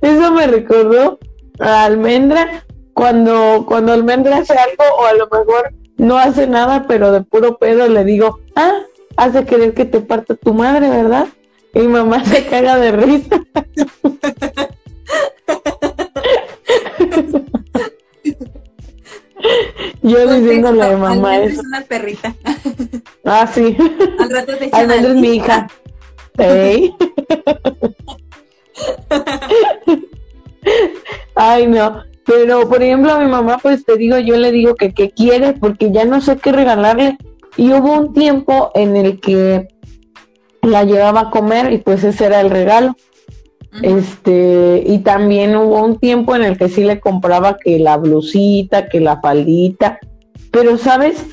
Eso me recordó a Almendra cuando, cuando Almendra hace algo o a lo mejor no hace nada, pero de puro pedo le digo, ah, hace querer que te parta tu madre, ¿verdad? Y mamá se caga de risa. Yo diciéndole mamá eso. es una perrita. Ah, sí. Al rato te Almendra es mi hija. ¿Hey? Ay, no. Pero, por ejemplo, a mi mamá, pues te digo, yo le digo que qué quiere porque ya no sé qué regalarle. Y hubo un tiempo en el que la llevaba a comer y pues ese era el regalo. Este, y también hubo un tiempo en el que sí le compraba que la blusita, que la faldita. Pero, ¿sabes?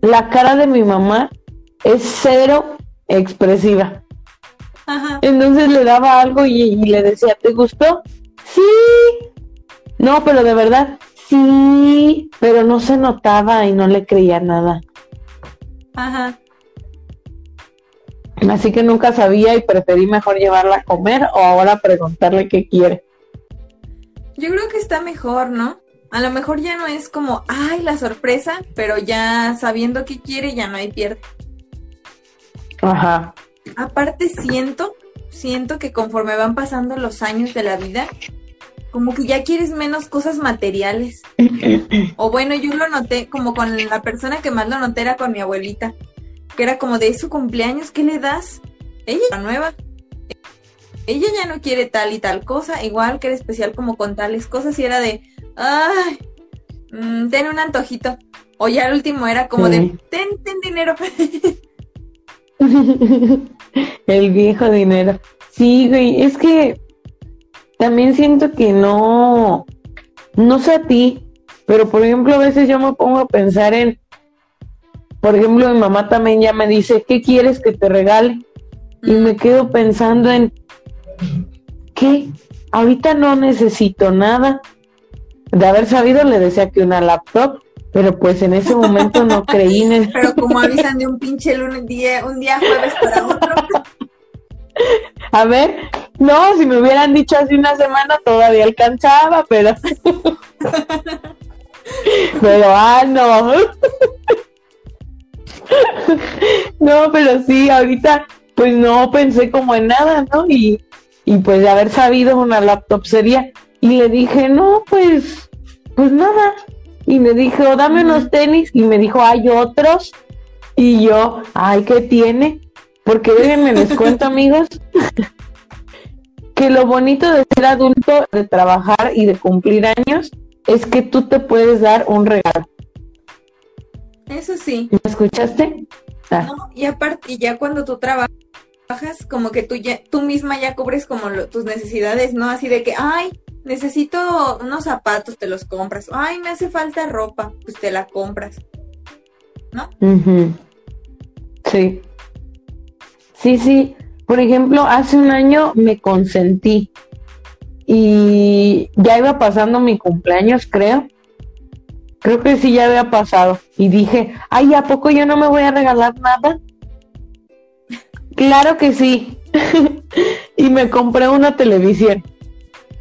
La cara de mi mamá es cero expresiva. Entonces le daba algo y, le decía, ¿te gustó? Sí. No, pero de verdad, sí. Pero no se notaba y no le creía nada. Ajá. Así que nunca sabía y preferí mejor llevarla a comer o ahora preguntarle qué quiere. Yo creo que está mejor, ¿no? A lo mejor ya no es como, ay, la sorpresa, pero ya sabiendo qué quiere, ya no hay pierde. Ajá. Aparte siento, siento que conforme van pasando los años de la vida, como que ya quieres menos cosas materiales. o bueno, yo lo noté como con la persona que más lo noté era con mi abuelita, que era como de su cumpleaños, ¿qué le das? Ella la nueva. Ella ya no quiere tal y tal cosa, igual que era especial como con tales cosas y era de, ay, mm, ten un antojito. O ya el último era como de, ten, ten dinero. El viejo dinero. Sí, güey, es que también siento que no, no sé a ti, pero por ejemplo a veces yo me pongo a pensar en, por ejemplo mi mamá también ya me dice, ¿qué quieres que te regale? Y me quedo pensando en, ¿qué? Ahorita no necesito nada. De haber sabido le decía que una laptop, pero pues en ese momento no creí en. Pero como avisan de un pinche lunes, día, un día jueves para otro. A ver, no, si me hubieran dicho hace una semana todavía alcanzaba, pero... pero, ah, no. no, pero sí, ahorita pues no pensé como en nada, ¿no? Y, y pues de haber sabido una laptop sería. Y le dije, no, pues, pues nada, y me dijo, dame unos tenis, y me dijo, hay otros, y yo, ay, ¿qué tiene? Porque déjenme les cuento, amigos, que lo bonito de ser adulto, de trabajar y de cumplir años, es que tú te puedes dar un regalo. Eso sí. ¿Me escuchaste? Ah. y aparte, ya cuando tú trabajas, como que tú ya, tú misma ya cubres como tus necesidades, ¿no? Así de que, ay, necesito unos zapatos, te los compras. Ay, me hace falta ropa, pues te la compras. ¿No? Sí. Sí, sí. Por ejemplo, hace un año me consentí y ya iba pasando mi cumpleaños, creo. Creo que sí ya había pasado. Y dije, ay, ¿a poco yo no me voy a regalar nada? claro que sí. y me compré una televisión.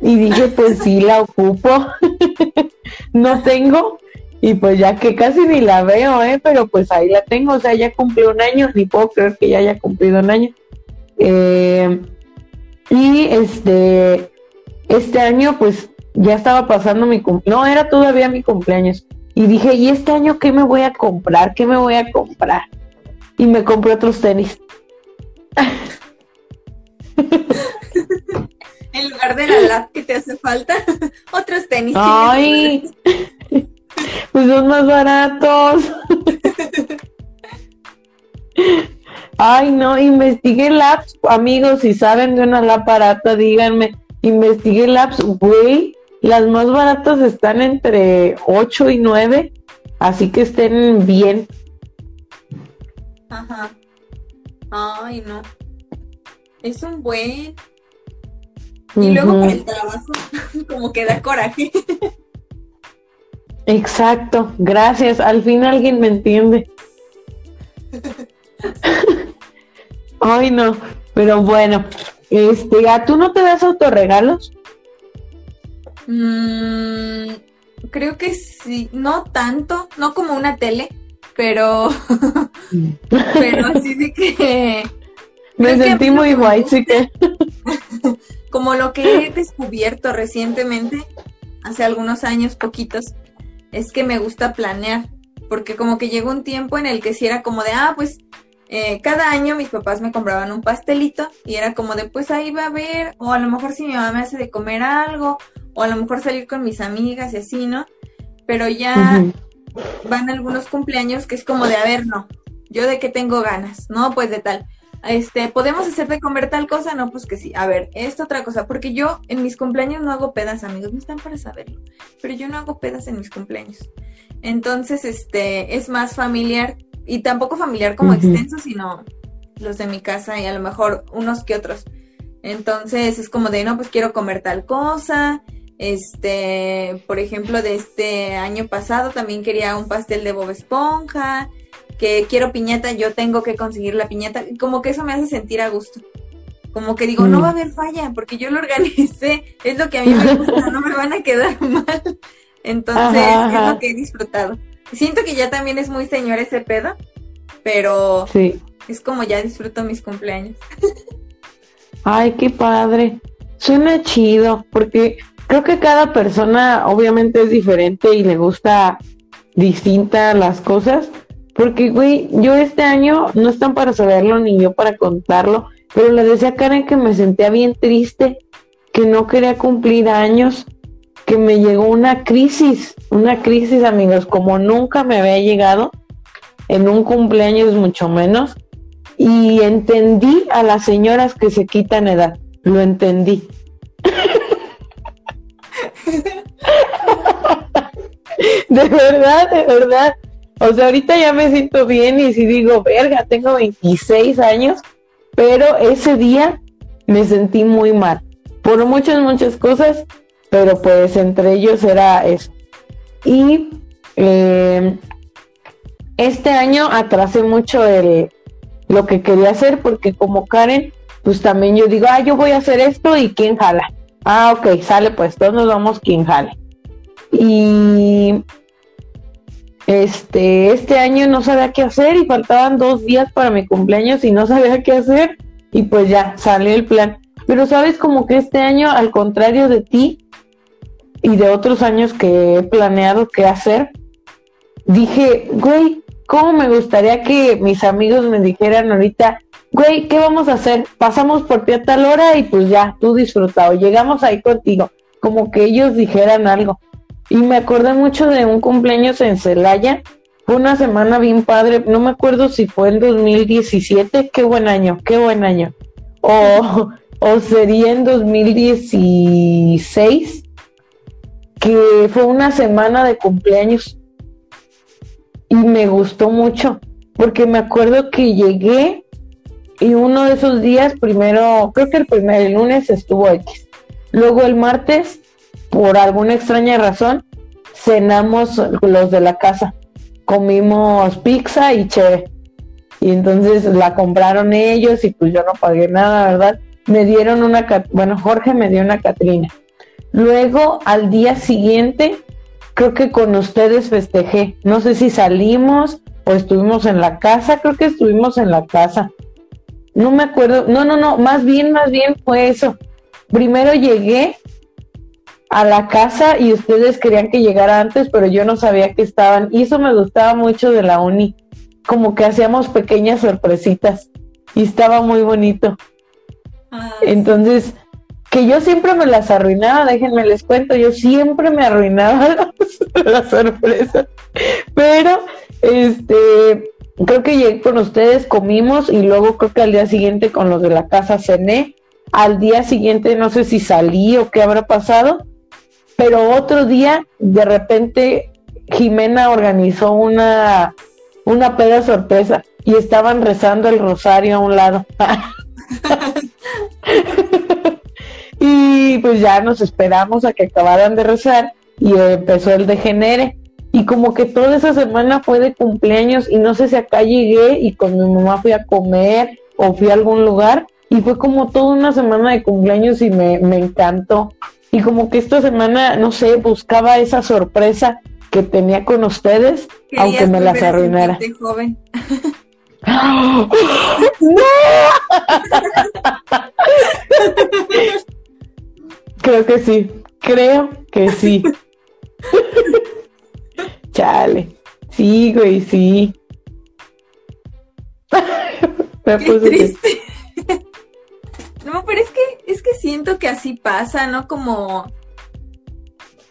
Y dije, pues sí, la ocupo. no tengo, y pues ya que casi ni la veo, ¿eh? Pero pues ahí la tengo, o sea, ya cumplió un año, ni puedo creer que ya haya cumplido un año. Eh, y este, este año pues ya estaba pasando mi cumpleaños, no, era todavía mi cumpleaños. Y dije, ¿y este año qué me voy a comprar? ¿Qué me voy a comprar? Y me compré otros tenis. en lugar de la lap que te hace falta, otros tenis. Ay, pues son más baratos. Ay, no, investigué labs, amigos, si saben de una lap barata, díganme, investigué labs, güey, las más baratas están entre 8 y 9, así que estén bien. Ajá. Ay, no. Es un buen. Y luego por el trabajo, como que da coraje. Exacto, gracias. Al fin alguien me entiende. Ay, no, pero bueno, este, ¿a tú no te das autorregalos? Mm, creo que sí, no tanto, no como una tele, pero, pero así de que... Me sentí muy guay, sí que... como lo que he descubierto recientemente, hace algunos años, poquitos, es que me gusta planear, porque como que llegó un tiempo en el que si era como de, ah, pues eh, cada año mis papás me compraban un pastelito y era como de, pues ahí va a ver, o a lo mejor si mi mamá me hace de comer algo, o a lo mejor salir con mis amigas y así, ¿no? Pero ya van algunos cumpleaños que es como de, a ver, no, yo de qué tengo ganas, no, pues de tal. Este, ¿podemos hacer de comer tal cosa? No, pues que sí. A ver, esta otra cosa, porque yo en mis cumpleaños no hago pedas, amigos, no están para saberlo, pero yo no hago pedas en mis cumpleaños. Entonces, este, es más familiar y tampoco familiar como extenso, sino los de mi casa y a lo mejor unos que otros. Entonces, es como de, no, pues quiero comer tal cosa. Este, por ejemplo, de este año pasado también quería un pastel de Bob Esponja que quiero piñata, yo tengo que conseguir la piñata. Como que eso me hace sentir a gusto. Como que digo, no va a haber falla, porque yo lo organicé, es lo que a mí me gusta, no me van a quedar mal. Entonces, es lo que he disfrutado. Siento que ya también es muy señor ese pedo, pero sí. es como ya disfruto mis cumpleaños. Ay, qué padre. Suena chido, porque creo que cada persona obviamente es diferente y le gusta distintas las cosas, porque, güey, yo este año no están para saberlo ni yo para contarlo, pero le decía a Karen que me sentía bien triste, que no quería cumplir años, que me llegó una crisis, una crisis, amigos, como nunca me había llegado, en un cumpleaños mucho menos, y entendí a las señoras que se quitan edad, lo entendí. de verdad, de verdad. O sea, ahorita ya me siento bien y si digo, verga, tengo 26 años, pero ese día me sentí muy mal. Por muchas, muchas cosas, pero pues entre ellos era eso. Y eh, este año atrasé mucho el, lo que quería hacer porque como Karen, pues también yo digo, ah, yo voy a hacer esto y quién jala. Ah, ok, sale pues, todos nos vamos quién jale. Y este, este año no sabía qué hacer y faltaban dos días para mi cumpleaños y no sabía qué hacer y pues ya salió el plan. Pero sabes como que este año, al contrario de ti y de otros años que he planeado qué hacer, dije, güey, ¿cómo me gustaría que mis amigos me dijeran ahorita, güey, ¿qué vamos a hacer? Pasamos por ti a tal hora y pues ya, tú disfrutado, llegamos ahí contigo, como que ellos dijeran algo. Y me acordé mucho de un cumpleaños en Celaya. Fue una semana bien padre. No me acuerdo si fue en 2017. Qué buen año, qué buen año. O, o sería en 2016, que fue una semana de cumpleaños. Y me gustó mucho, porque me acuerdo que llegué y uno de esos días, primero, creo que el primer lunes estuvo X. Luego el martes por alguna extraña razón, cenamos los de la casa. Comimos pizza y chévere. Y entonces la compraron ellos y pues yo no pagué nada, ¿verdad? Me dieron una, bueno, Jorge me dio una Catrina. Luego, al día siguiente, creo que con ustedes festejé. No sé si salimos o estuvimos en la casa, creo que estuvimos en la casa. No me acuerdo, no, no, no, más bien, más bien fue eso. Primero llegué a la casa y ustedes querían que llegara antes, pero yo no sabía que estaban. Y eso me gustaba mucho de la uni, como que hacíamos pequeñas sorpresitas y estaba muy bonito. Ah, Entonces, que yo siempre me las arruinaba, déjenme les cuento, yo siempre me arruinaba las, sorpresas, pero este, creo que llegué con ustedes, comimos y luego creo que al día siguiente con los de la casa cené, al día siguiente no sé si salí o qué habrá pasado, pero otro día de repente Jimena organizó una, una peda sorpresa y estaban rezando el rosario a un lado. Y pues ya nos esperamos a que acabaran de rezar y empezó el degenere. Y como que toda esa semana fue de cumpleaños y no sé si acá llegué y con mi mamá fui a comer o fui a algún lugar y fue como toda una semana de cumpleaños y me, me encantó. Y como que esta semana, no sé, buscaba esa sorpresa que tenía con ustedes, aunque me las arruinara. Joven. ¡No! Creo que sí, creo que sí. Chale. Sí, güey, sí. Me Qué triste. no, pero es que, es que siento que así pasa, ¿no? Como,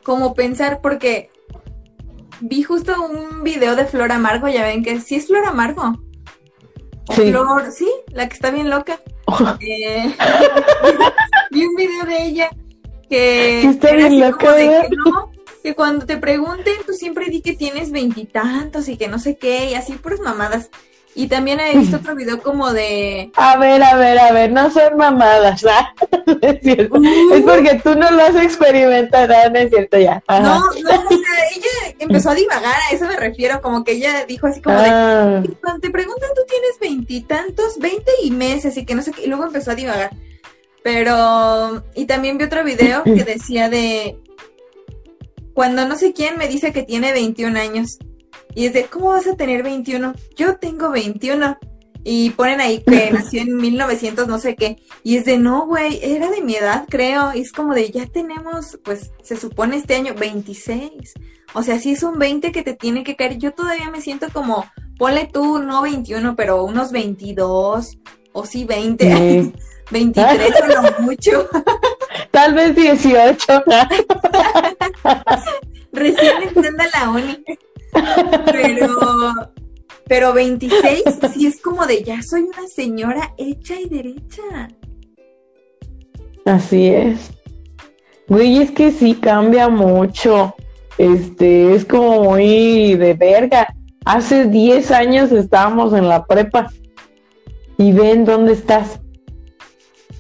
como pensar, porque vi justo un video de Flor Amargo, ya ven que sí es Flor Amargo. sí. Flor, sí, la que está bien loca. Eh, vi un video de ella que, está bien loca, que, no, que cuando te pregunten, tú siempre di que tienes veintitantos y, que no sé qué, y así puras mamadas. Y también he visto otro video como de... A ver, a ver, a ver, no son mamadas, ¿ah? es cierto. Es porque tú no lo has experimentado, no es cierto ya. No, no, o sea, ella empezó a divagar, a eso me refiero, como que ella dijo así como de... Ah. Cuando te preguntan, tú tienes veintitantos, veinte y meses y que no sé qué, y luego empezó a divagar. Pero, y también vi otro video que decía de, cuando no sé quién me dice que tiene 21 años. Y es de, ¿cómo vas a tener 21? Yo tengo 21. Y ponen ahí que nació en 1900 no sé qué. Y es de, no, güey, era de mi edad, creo. Y es como de, ya tenemos, pues, se supone este año 26. O sea, sí es un 20 que te tiene que caer. Yo todavía me siento como, ponle tú, no 21, pero unos 22 o sí 20. 23 lo mucho. Tal vez 18. Recién entrando a la uni. Pero, pero 26 sí es como de ya soy una señora hecha y derecha. Así es. Güey, es que sí cambia mucho. Este, es como muy de verga. Hace 10 años estábamos en la prepa. Y ven dónde estás.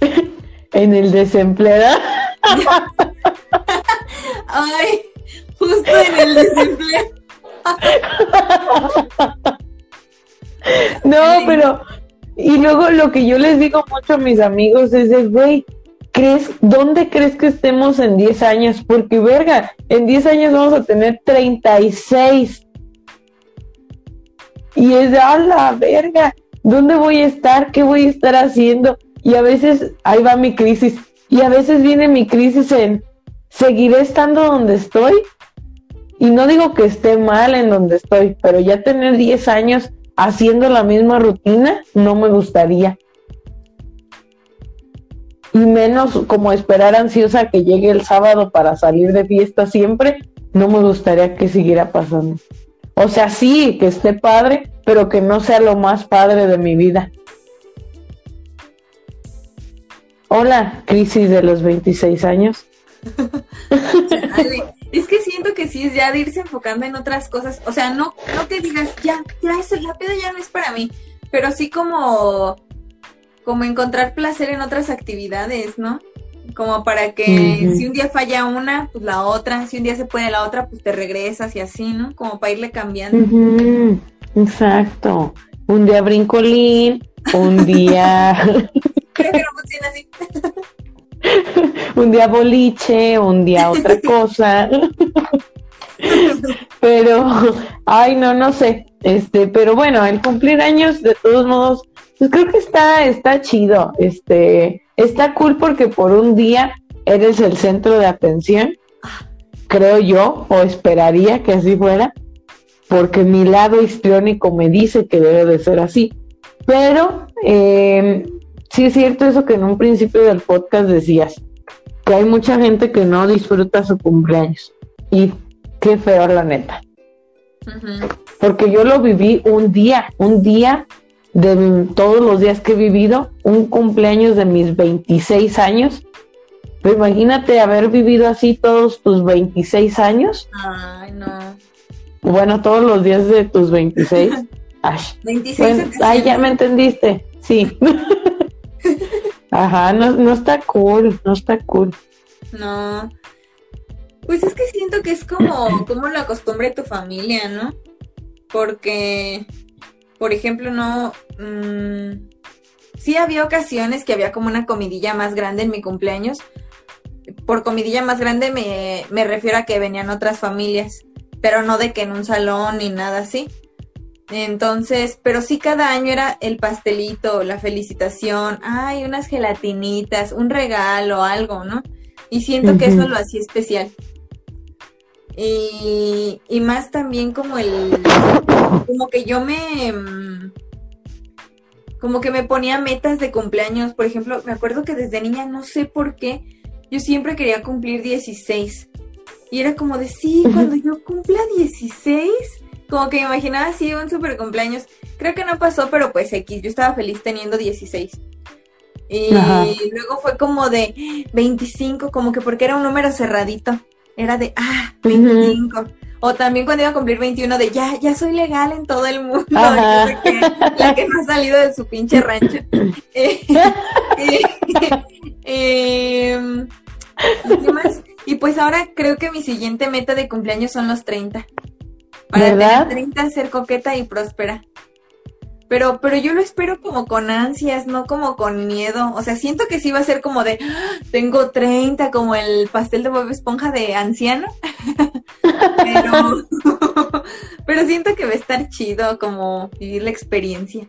en el desempleo. Ay, justo en el desempleo. no, pero y luego lo que yo les digo mucho a mis amigos es de, güey, ¿crees, ¿dónde crees que estemos en 10 años? Porque, verga, en 10 años vamos a tener 36. Y es de, a la verga, ¿dónde voy a estar? ¿Qué voy a estar haciendo? Y a veces, ahí va mi crisis, y a veces viene mi crisis en, ¿seguiré estando donde estoy? Y no digo que esté mal en donde estoy, pero ya tener 10 años haciendo la misma rutina no me gustaría. Y menos como esperar ansiosa que llegue el sábado para salir de fiesta siempre, no me gustaría que siguiera pasando. O sea, sí, que esté padre, pero que no sea lo más padre de mi vida. Hola, crisis de los 26 años. es que siento que sí es ya de irse enfocando en otras cosas. O sea, no, no que digas, ya, ya, eso, la peda ya no es para mí. Pero sí como, como encontrar placer en otras actividades, ¿no? Como para que si un día falla una, pues la otra. Si un día se puede la otra, pues te regresas y así, ¿no? Como para irle cambiando. Exacto. Un día brincolín, un día Creo que no funciona así. un día boliche, un día otra cosa. pero, ay, no, no sé. Este, pero bueno, el cumplir años, de todos modos, pues creo que está, está chido. Este, está cool porque por un día eres el centro de atención, creo yo, o esperaría que así fuera, porque mi lado histriónico me dice que debe de ser así. Pero eh, sí es cierto eso que en un principio del podcast decías, que hay mucha gente que no disfruta su cumpleaños. Y qué feo, la neta. Porque yo lo viví un día, un día de todos los días que he vivido, un cumpleaños de mis 26 años. Pero imagínate haber vivido así todos tus 26 años. Ay, no. Bueno, todos los días de tus 26. Ay, 26 ay ya me entendiste. Sí. Ajá, no, no está cool, no está cool. No. Pues es que siento que es como, como la costumbre de tu familia, ¿no? Porque, por ejemplo, no. Mm, sí había ocasiones que había como una comidilla más grande en mi cumpleaños. Por comidilla más grande me, me refiero a que venían otras familias, pero no de que en un salón ni nada así. Entonces, pero sí cada año era el pastelito, la felicitación, ay, unas gelatinitas, un regalo, algo, ¿no? Y siento que eso lo hacía especial. Y, y, más también como el, como que yo me, mm, como que me ponía metas de cumpleaños. Por ejemplo, me acuerdo que desde niña, no sé por qué, yo siempre quería cumplir 16. Y era como de, sí, cuando yo cumpla 16, como que me imaginaba así un super cumpleaños. Creo que no pasó, pero pues X, yo estaba feliz teniendo 16. Y luego fue como de 25, como que porque era un número cerradito. Era de, ah, 25. O también cuando iba a cumplir 21, de ya, ya soy legal en todo el mundo. la que no ha salido de su pinche rancho. Eh, em, y, pues ahora creo que mi siguiente meta de cumpleaños son los 30. Para tener 30, ser coqueta y próspera. Pero, pero yo lo espero como con ansias, no como con miedo. O sea, siento que sí va a ser como de, ¡Ah! tengo 30, como el pastel de Bob Esponja de anciano. pero, pero siento que va a estar chido como vivir la experiencia.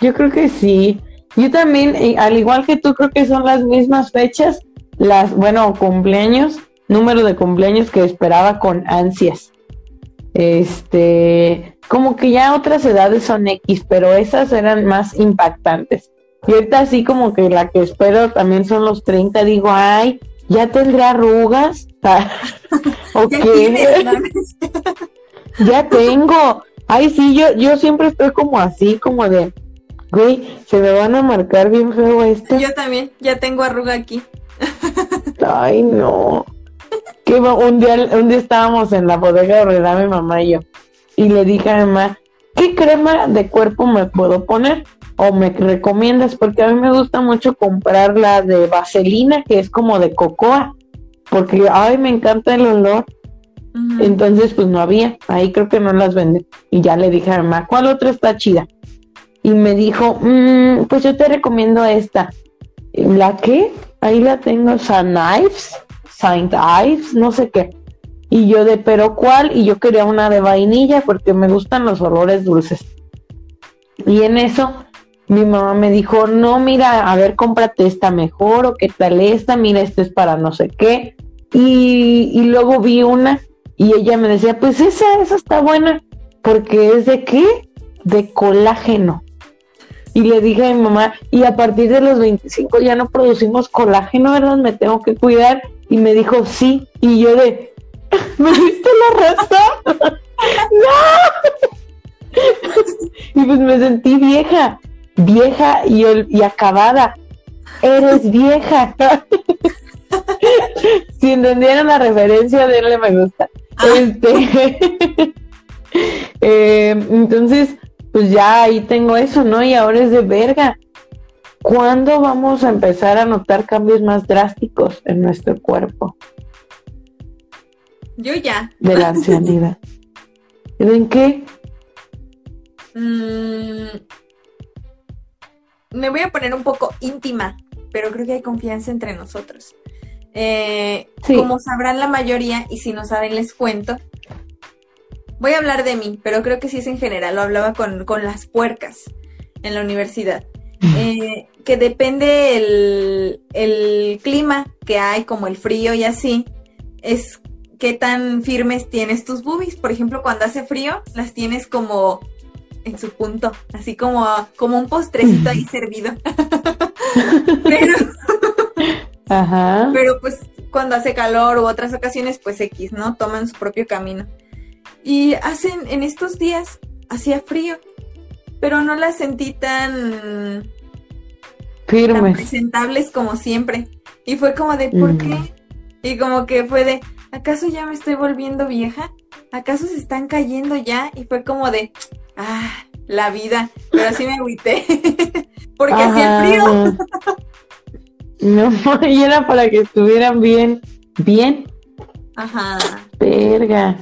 Yo creo que sí. Yo también, al igual que tú, creo que son las mismas fechas, las, bueno, cumpleaños, número de cumpleaños que esperaba con ansias. Este, como que ya otras edades son X, pero esas eran más impactantes. Y ahorita así como que la que espero también son los 30, digo, ay, ya tendré arrugas. ok. ya tengo. Ay, sí, yo, yo siempre estoy como así, como de, güey, se me van a marcar bien feo esto. Yo también, ya tengo arruga aquí. ay, no. Que un día, un día estábamos en la bodega de mi mamá y yo y le dije a mi mamá, ¿qué crema de cuerpo me puedo poner? ¿O me recomiendas? Porque a mí me gusta mucho comprar la de vaselina, que es como de cocoa, porque, ay, me encanta el olor. Entonces, pues no había, ahí creo que no las venden. Y ya le dije a mi mamá, ¿cuál otra está chida? Y me dijo, mm, pues yo te recomiendo esta. ¿La qué? Ahí la tengo, Saint Ives, Saint Ives, no sé qué. Y yo de, pero ¿cuál? Y yo quería una de vainilla porque me gustan los olores dulces. Y en eso mi mamá me dijo, no, mira, a ver, cómprate esta mejor o qué tal esta, mira, esta es para no sé qué. Y, y luego vi una y ella me decía, pues esa, esa está buena, porque es de qué? De colágeno. Y le dije a mi mamá, y a partir de los 25 ya no producimos colágeno, ¿verdad? Me tengo que cuidar. Y me dijo, sí. Y yo de, ¿Me diste la razón? ¡No! Y pues me sentí vieja, vieja y, y acabada. Eres vieja. si entendieron la referencia, denle me gusta. Ah. Este, eh, entonces, pues ya ahí tengo eso, ¿no? Y ahora es de verga. ¿Cuándo vamos a empezar a notar cambios más drásticos en nuestro cuerpo? Yo ya. De la ancianidad. ¿En qué? Mm, me voy a poner un poco íntima, pero creo que hay confianza entre nosotros. Eh, como sabrán la mayoría, y si no saben les cuento, voy a hablar de mí, pero creo que sí es en general, lo hablaba con, con las puercas en la universidad. Eh, que depende el, el clima que hay, como el frío y así, es qué tan firmes tienes tus boobies. Por ejemplo, cuando hace frío, las tienes como en su punto, así como, como un postrecito ahí servido. pero, pero pues cuando hace calor u otras ocasiones, pues X, ¿no? Toman su propio camino. Y hacen, en estos días, hacía frío, pero no las sentí tan, firmes, presentables como siempre. Y fue como de, ¿por qué? Mm. Y como que fue de, ¿acaso ya me estoy volviendo vieja? ¿Acaso se están cayendo ya? Y fue como de, ah, la vida. Pero así me agüité. Porque hacía frío. no, y era para que estuvieran bien, bien. Ajá. Verga.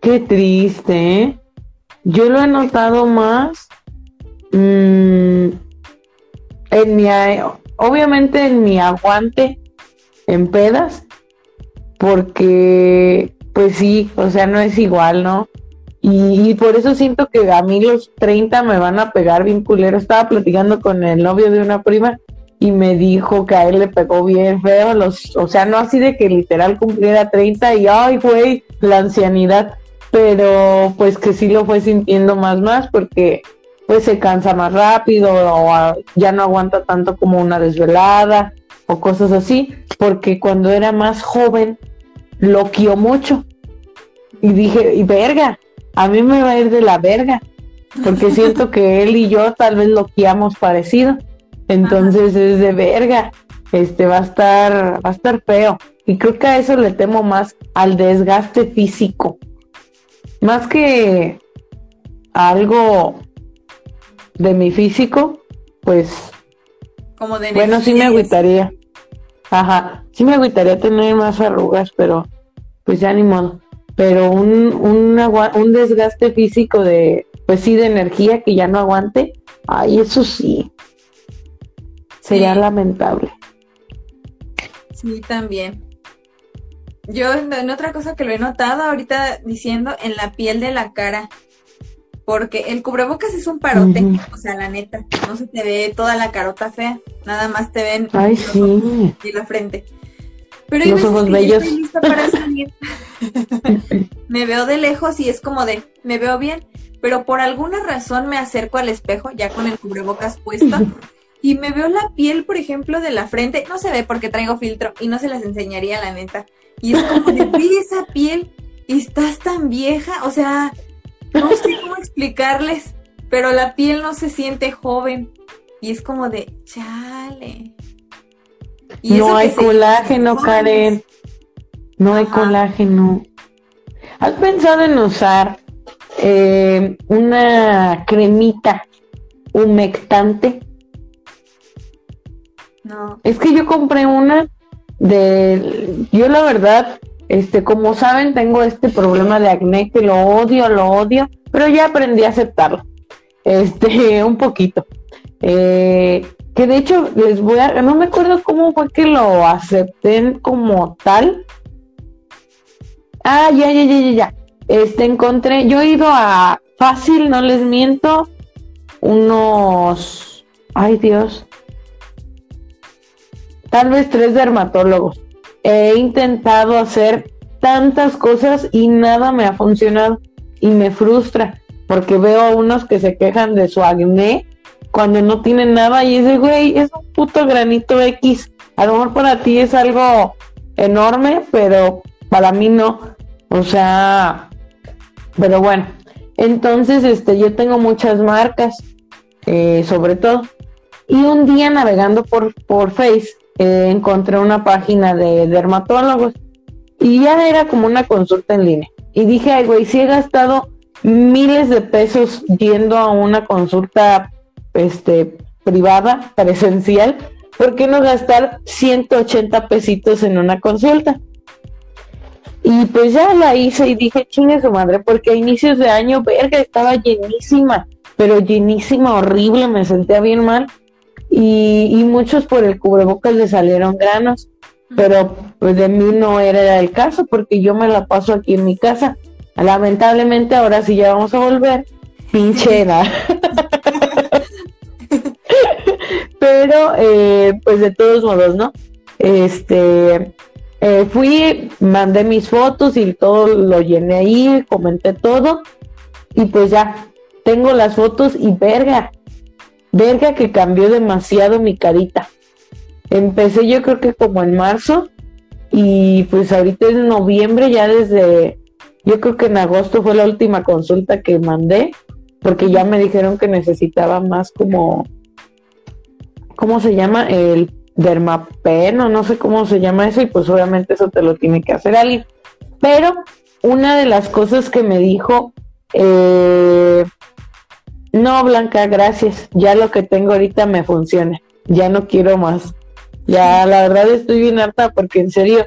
Qué triste, ¿eh? Yo lo he notado más. Mm, en mi, obviamente en mi aguante en pedas, porque pues sí, o sea, no es igual, ¿no? Y, por eso siento que a mí los 30 me van a pegar bien culero. Estaba platicando con el novio de una prima y me dijo que a él le pegó bien feo, los, o sea, no así de que literal cumpliera 30 y ay, güey, la ancianidad, pero pues que sí lo fue sintiendo más más porque pues se cansa más rápido o ya no aguanta tanto como una desvelada o cosas así, porque cuando era más joven loqueó mucho. Y dije, y verga, a mí me va a ir de la verga, porque siento que él y yo tal vez loqueamos parecido. Entonces es de verga, este va a estar, va a estar feo. Y creo que a eso le temo más al desgaste físico. Más que algo de mi físico, pues. Como de Bueno, sí me agüitaría. Ajá, sí me agüitaría tener más arrugas, pero pues ya ni modo. Pero un, un, un desgaste físico de, pues sí, de energía que ya no aguante, ay, eso sí. Sería lamentable. Sí, también. Yo en otra cosa que lo he notado ahorita diciendo en la piel de la cara porque el cubrebocas es un parote, o sea, la neta, no se te ve toda la carota fea, nada más te ven Ay, sí. y la frente. Pero hay veces que estoy lista para salir. me veo de lejos y es como de, me veo bien, pero por alguna razón me acerco al espejo ya con el cubrebocas puesto y me veo la piel, por ejemplo, de la frente, no se ve porque traigo filtro y no se las enseñaría la neta. Y es como de, esa piel y estás tan vieja, o sea, no sé cómo explicarles, pero la piel no se siente joven y es como de, chale. no hay colágeno, Karen. No hay colágeno. ¿Has pensado en usar eh, una cremita humectante? No. Es que yo compré una de, yo la verdad, este, como saben, tengo este problema de acné que lo odio, lo odio, pero ya aprendí a aceptarlo. Este, un poquito. Eh, que de hecho les voy a, no me acuerdo cómo fue que lo acepté como tal. Ah, ya, ya, ya, ya, ya. Este, encontré, yo he ido a fácil, no les miento, unos, ay Dios, tal vez tres dermatólogos he intentado hacer tantas cosas y nada me ha funcionado y me frustra porque veo a unos que se quejan de su acné cuando no tienen nada y ese güey es un puto granito X. A lo mejor para ti es algo enorme, pero para mí no. O sea, pero bueno. Entonces, este, yo tengo muchas marcas, eh, sobre todo. Y un día navegando por, por Face, eh, encontré una página de dermatólogos y ya era como una consulta en línea. Y dije, ay, güey, si he gastado miles de pesos yendo a una consulta este, privada, presencial, ¿por qué no gastar 180 pesitos en una consulta? Y pues ya la hice y dije, chingue su madre, porque a inicios de año, verga, estaba llenísima, pero llenísima, horrible, me sentía bien mal y, muchos por el cubrebocas le salieron granos. pero pues de mí no era el caso porque yo me la paso aquí en mi casa. Lamentablemente ahora sí ya vamos a volver, pinchera. pero eh, pues de todos modos, ¿no? Este, eh, fui, mandé mis fotos y todo lo llené ahí, comenté todo y pues ya, tengo las fotos y verga, verga que cambió demasiado mi carita. Empecé yo creo que como en marzo y pues ahorita en noviembre ya desde, yo creo que en agosto fue la última consulta que mandé porque ya me dijeron que necesitaba más como, ¿cómo se llama? El dermapeno, no sé cómo se llama eso y pues obviamente eso te lo tiene que hacer alguien. Pero una de las cosas que me dijo, eh, no Blanca, gracias, ya lo que tengo ahorita me funciona, ya no quiero más. Ya, la verdad estoy bien harta porque en serio,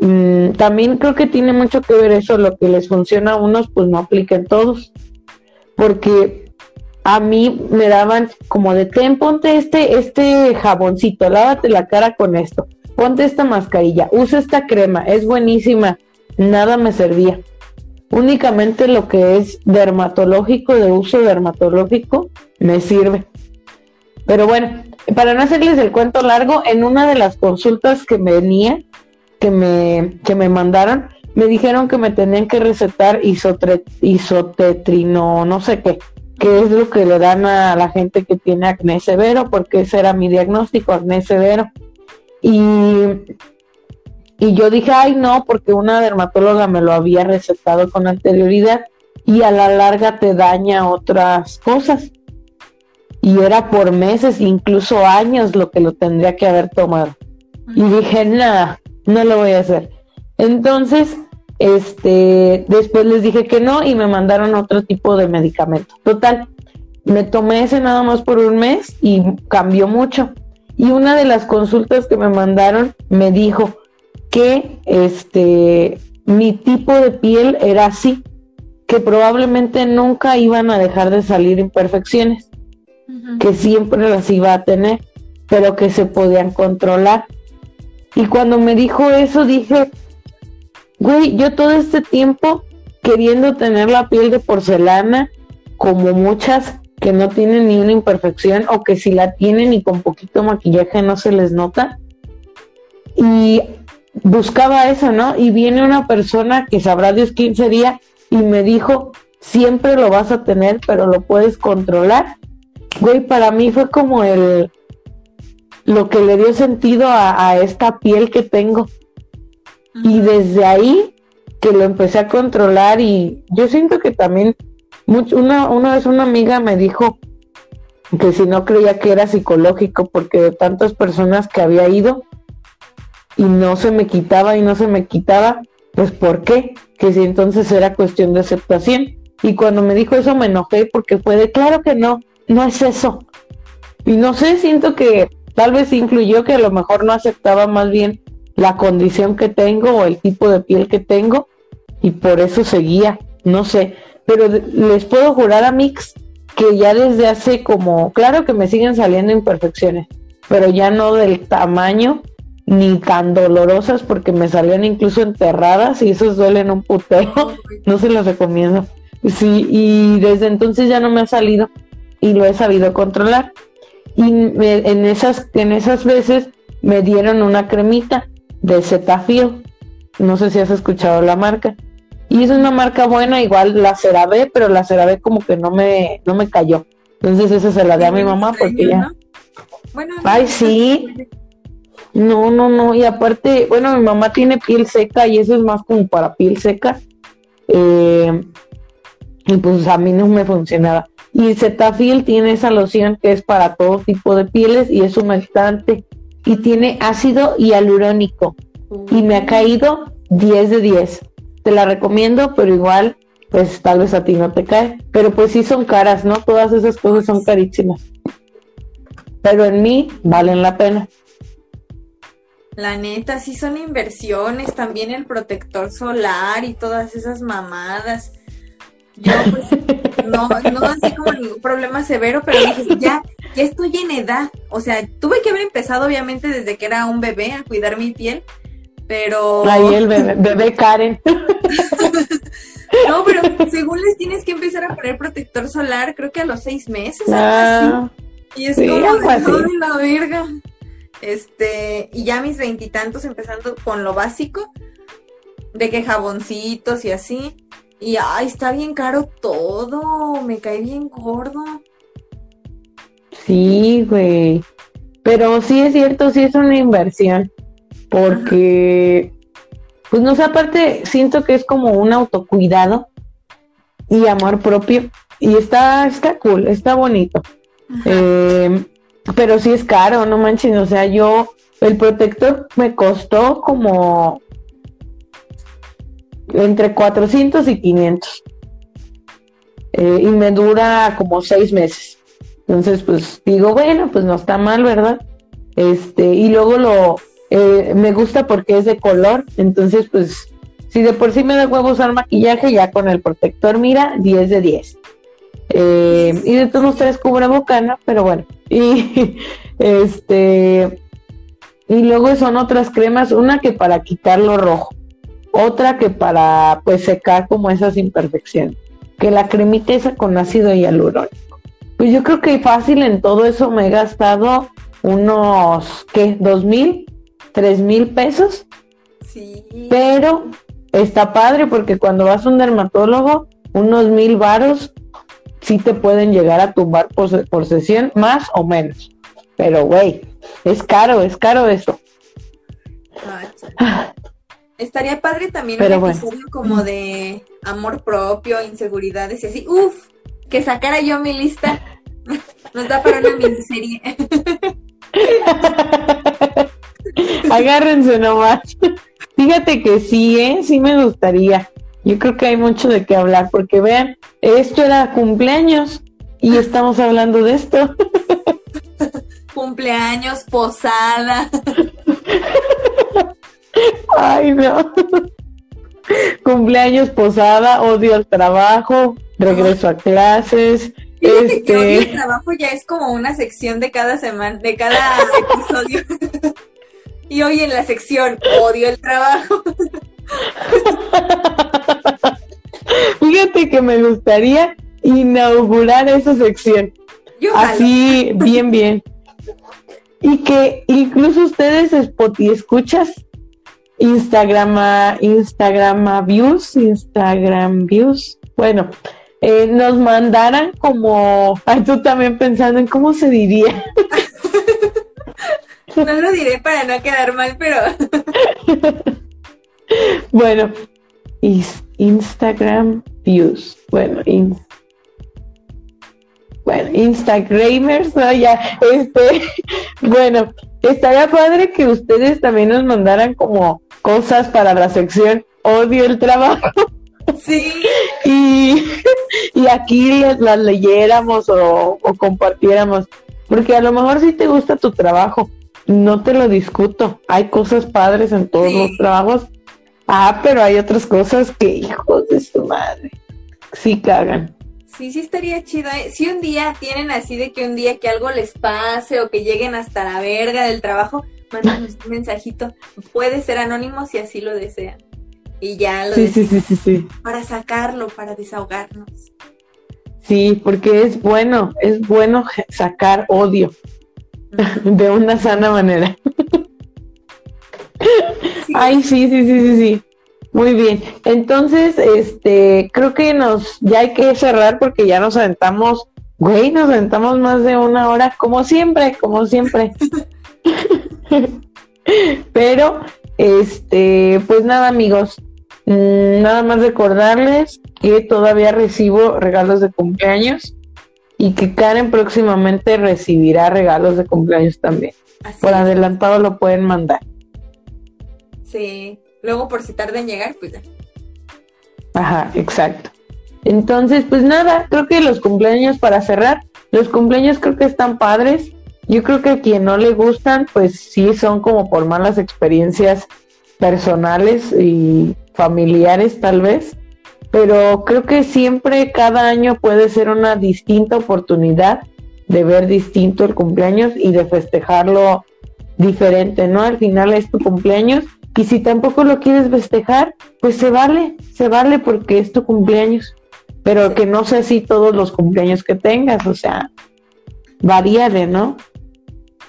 mm, también creo que tiene mucho que ver eso, lo que les funciona a unos, pues no apliquen todos. Porque a mí me daban como de ten, ponte este, este jaboncito, lávate la cara con esto, ponte esta mascarilla, usa esta crema, es buenísima. Nada me servía. Únicamente lo que es dermatológico, de uso dermatológico, me sirve. Pero bueno, para no hacerles el cuento largo, en una de las consultas que venía, que me, que me mandaron, me dijeron que me tenían que recetar isotetrino, no sé qué, que es lo que le dan a la gente que tiene acné severo, porque ese era mi diagnóstico, acné severo. Y, y yo dije, ay no, porque una dermatóloga me lo había recetado con anterioridad y a la larga te daña otras cosas y era por meses, incluso años lo que lo tendría que haber tomado. Y dije, nada, no lo voy a hacer. Entonces, este, después les dije que no y me mandaron otro tipo de medicamento. Total, me tomé ese nada más por un mes y cambió mucho. Y una de las consultas que me mandaron me dijo que este mi tipo de piel era así, que probablemente nunca iban a dejar de salir imperfecciones que siempre las iba a tener, pero que se podían controlar. Y cuando me dijo eso dije, güey, yo todo este tiempo queriendo tener la piel de porcelana, como muchas que no tienen ni una imperfección o que si la tienen y con poquito maquillaje no se les nota. Y buscaba eso, ¿no? Y viene una persona que sabrá Dios quién sería y me dijo, siempre lo vas a tener, pero lo puedes controlar güey, para mí fue como el lo que le dio sentido a, esta piel que tengo. Y desde ahí que lo empecé a controlar y yo siento que también mucho, una, una vez una amiga me dijo que si no creía que era psicológico porque de tantas personas que había ido y no se me quitaba y no se me quitaba, pues ¿por qué? Que si entonces era cuestión de aceptación. Y cuando me dijo eso me enojé porque fue de claro que no, no es eso. Y no sé, siento que tal vez influyó que a lo mejor no aceptaba más bien la condición que tengo o el tipo de piel que tengo y por eso seguía, no sé. Pero les puedo jurar a Mix que ya desde hace como, claro que me siguen saliendo imperfecciones, pero ya no del tamaño ni tan dolorosas porque me salían incluso enterradas y esos duelen un puteo, no se los recomiendo. Sí, y desde entonces ya no me ha salido y lo he sabido controlar. Y en, esas, en esas veces me dieron una cremita de Cetaphil. No sé si has escuchado la marca. Y es una marca buena, igual la CeraVe, pero la CeraVe como que no me, no me cayó. Entonces esa se la di a mi mamá porque ya... Bueno, Ay, sí. No, no, no. Y aparte, bueno, mi mamá tiene piel seca y eso es más como para piel seca. Eh, y pues a mí no me funcionaba. Y Cetaphil tiene esa loción que es para todo tipo de pieles y es humectante y tiene ácido hialurónico y me ha caído 10 de 10. Te la recomiendo, pero igual pues tal vez a ti no te cae, pero pues sí son caras, ¿no? Todas esas cosas son carísimas. Pero en mí valen la pena. La neta, sí son inversiones, también el protector solar y todas esas mamadas. Yo pues no, no así como ningún problema severo, pero dije, ya, ya estoy en edad. O sea, tuve que haber empezado obviamente desde que era un bebé a cuidar mi piel, pero... Ahí el bebé, bebé Karen. no, pero según les tienes que empezar a poner protector solar, creo que a los seis meses. Ah, y es sí, como de así. "Ay, la verga. Este, y ya mis veintitantos empezando con lo básico, de que jaboncitos y así. Y ay, está bien caro todo, me cae bien gordo. Sí, güey. Pero sí es cierto, sí es una inversión. Porque, pues no sé, aparte siento que es como un autocuidado y amor propio. Y está, está cool, está bonito. Eh, pero sí es caro, no manches. O sea, yo, el protector me costó como entre 400 y 500. Eh, y me dura como seis meses. Entonces, pues digo, bueno, pues no está mal, ¿verdad? Este, y luego lo eh, me gusta porque es de color. Entonces, pues, si de por sí me da huevo usar maquillaje, ya con el protector, mira, 10 de 10. Eh, y de todos los tres cubreboca, ¿no? Pero bueno. Y este. Y luego son otras cremas, una que para quitar lo rojo, otra que para pues secar como esas imperfecciones. Que la cremita esa con ácido hialurónico. Pues yo creo que fácil en todo eso me he gastado unos, ¿qué? ¿Dos mil? ¿Tres mil pesos? Sí. Pero está padre porque cuando vas a un dermatólogo, unos mil varos sí te pueden llegar a tumbar por, por sesión, más o menos. Pero, güey, es caro, es caro eso. Ah, Estaría padre también Pero un bueno. episodio como de amor propio, inseguridades y así. Uf, que sacara yo mi lista. Nos da para una miniserie. Agárrense nomás. Fíjate que sí, ¿eh? Sí me gustaría. Yo creo que hay mucho de qué hablar, porque vean, esto era cumpleaños y estamos hablando de esto. Cumpleaños, posada. Ay, no. Cumpleaños, posada, odio al trabajo, regreso a clases. Fíjate que odio Este, trabajo ya es como una sección de cada semana, de cada episodio. y hoy en la sección odio el trabajo. fíjate que me gustaría inaugurar esa sección. Yo jalo. Así, bien, bien. Y que incluso ustedes, Spotify, escuchas Instagram, Instagram views, Instagram views, bueno, eh, nos mandaran como, ay, tú también pensando en cómo se diría, No lo diré para no quedar mal, pero bueno, is- Instagram views, bueno, in- bueno, Instagramers, ¿no? ya, este, bueno, estaría padre que ustedes también nos mandaran como cosas para la sección odio el trabajo sí. y, y aquí las, las leyéramos o, o compartiéramos, porque a lo mejor si te gusta tu trabajo, no te lo discuto, hay cosas padres en todos Sí. los trabajos, ah, pero hay otras cosas que hijos de su madre, sí cagan. Sí, sí estaría chido. ¿eh? Si un día tienen así de que un día que algo les pase o que lleguen hasta la verga del trabajo, mándanos un mensajito. Puede ser anónimo si así lo desean. Y ya lo Sí, sí, sí, sí, sí. para sacarlo, para desahogarnos. Sí, porque es bueno, es bueno sacar odio de una sana manera. Sí. Ay, sí, sí, sí, sí, sí. Muy bien. Entonces, este, creo que nos, ya hay que cerrar porque ya nos aventamos, güey, nos aventamos más de una hora, como siempre, como siempre. Pero, este, pues nada, amigos, mm, nada más recordarles que todavía recibo regalos de cumpleaños y que Karen próximamente recibirá regalos de cumpleaños también. Así Por es. adelantado lo pueden mandar. Sí. Luego por si tarda en llegar, pues ya. Ajá, exacto. Entonces, pues nada, creo que los cumpleaños para cerrar, los cumpleaños creo que están padres. Yo creo que a quien no le gustan, pues sí son como por malas experiencias personales y familiares tal vez. Pero creo que siempre cada año puede ser una distinta oportunidad de ver distinto el cumpleaños y de festejarlo diferente, ¿no? Al final es tu cumpleaños y si tampoco lo quieres festejar, pues se vale, se vale porque es tu cumpleaños, pero que no sea así todos los cumpleaños que tengas, o sea, varía de, ¿no?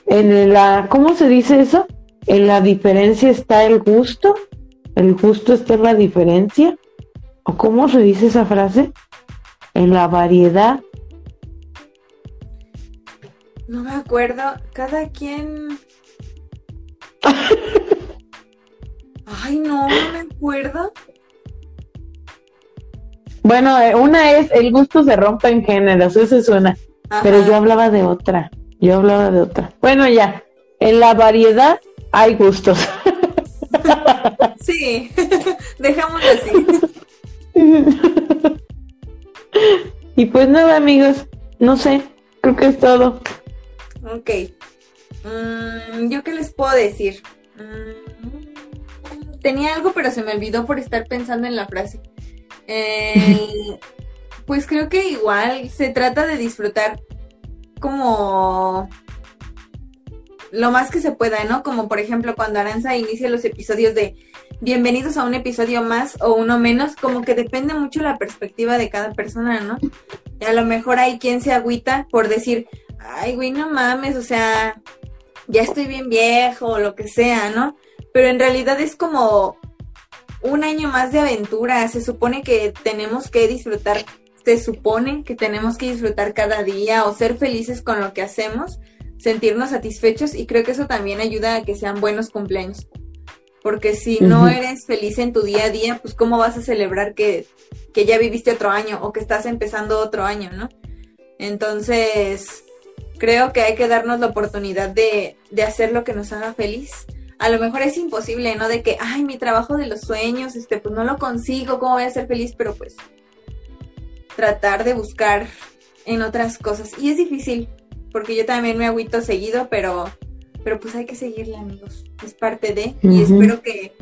En la, ¿cómo se dice eso? En la diferencia está el gusto, el gusto está en la diferencia, o cómo se dice esa frase, en la variedad. No me acuerdo, cada quien Ay, no, no me acuerdo. Bueno, eh, una es el gusto se rompe en géneros, esa es una. Pero yo hablaba de otra. Yo hablaba de otra. Bueno, ya. En la variedad hay gustos. Sí, dejámoslo así. Y pues nada, amigos. No sé, creo que es todo. Ok. Mm, ¿Yo qué les puedo decir? Mm, tenía algo, pero se me olvidó por estar pensando en la frase. Eh, pues creo que igual se trata de disfrutar como lo más que se pueda, ¿no? Como por ejemplo cuando Aranza inicia los episodios de bienvenidos a un episodio más o uno menos, como que depende mucho la perspectiva de cada persona, ¿no? Y a lo mejor hay quien se agüita por decir, ay, güey, no mames, o sea, ya estoy bien viejo o lo que sea, ¿no? Pero en realidad es como un año más de aventura. Se supone que tenemos que disfrutar, se supone que tenemos que disfrutar cada día o ser felices con lo que hacemos, sentirnos satisfechos y creo que eso también ayuda a que sean buenos cumpleaños. Porque si no eres feliz en tu día a día, pues cómo vas a celebrar que, que ya viviste otro año o que estás empezando otro año, ¿no? Entonces, creo que hay que darnos la oportunidad de, hacer lo que nos haga feliz. A lo mejor es imposible, ¿no? De que, ay, mi trabajo de los sueños, este, pues no lo consigo, ¿cómo voy a ser feliz? Pero pues tratar de buscar en otras cosas. Y es difícil, porque yo también me agüito seguido, pero, pero pues hay que seguirle, amigos. Es parte de, y espero que,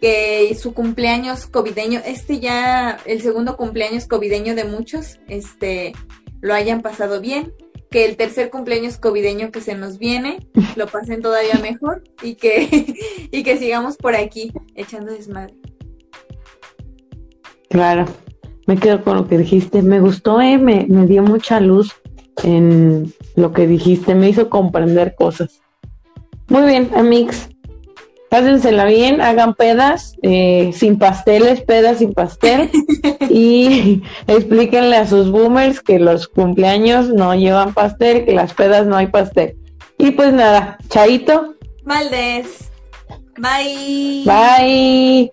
que su cumpleaños covideño, este ya, el segundo cumpleaños covideño de muchos, este, lo hayan pasado bien, que el tercer cumpleaños covideño que se nos viene lo pasen todavía mejor y que, y que sigamos por aquí echando desmadre. Claro, me quedo con lo que dijiste. Me gustó, eh, me, me dio mucha luz en lo que dijiste, me hizo comprender cosas. Muy bien, amigos. Pásensela bien, hagan pedas, eh, sin pasteles, pedas sin pastel. y explíquenle a sus boomers que los cumpleaños no llevan pastel, que las pedas no hay pastel. Y pues nada, Chaito. Valdés. Bye. Bye.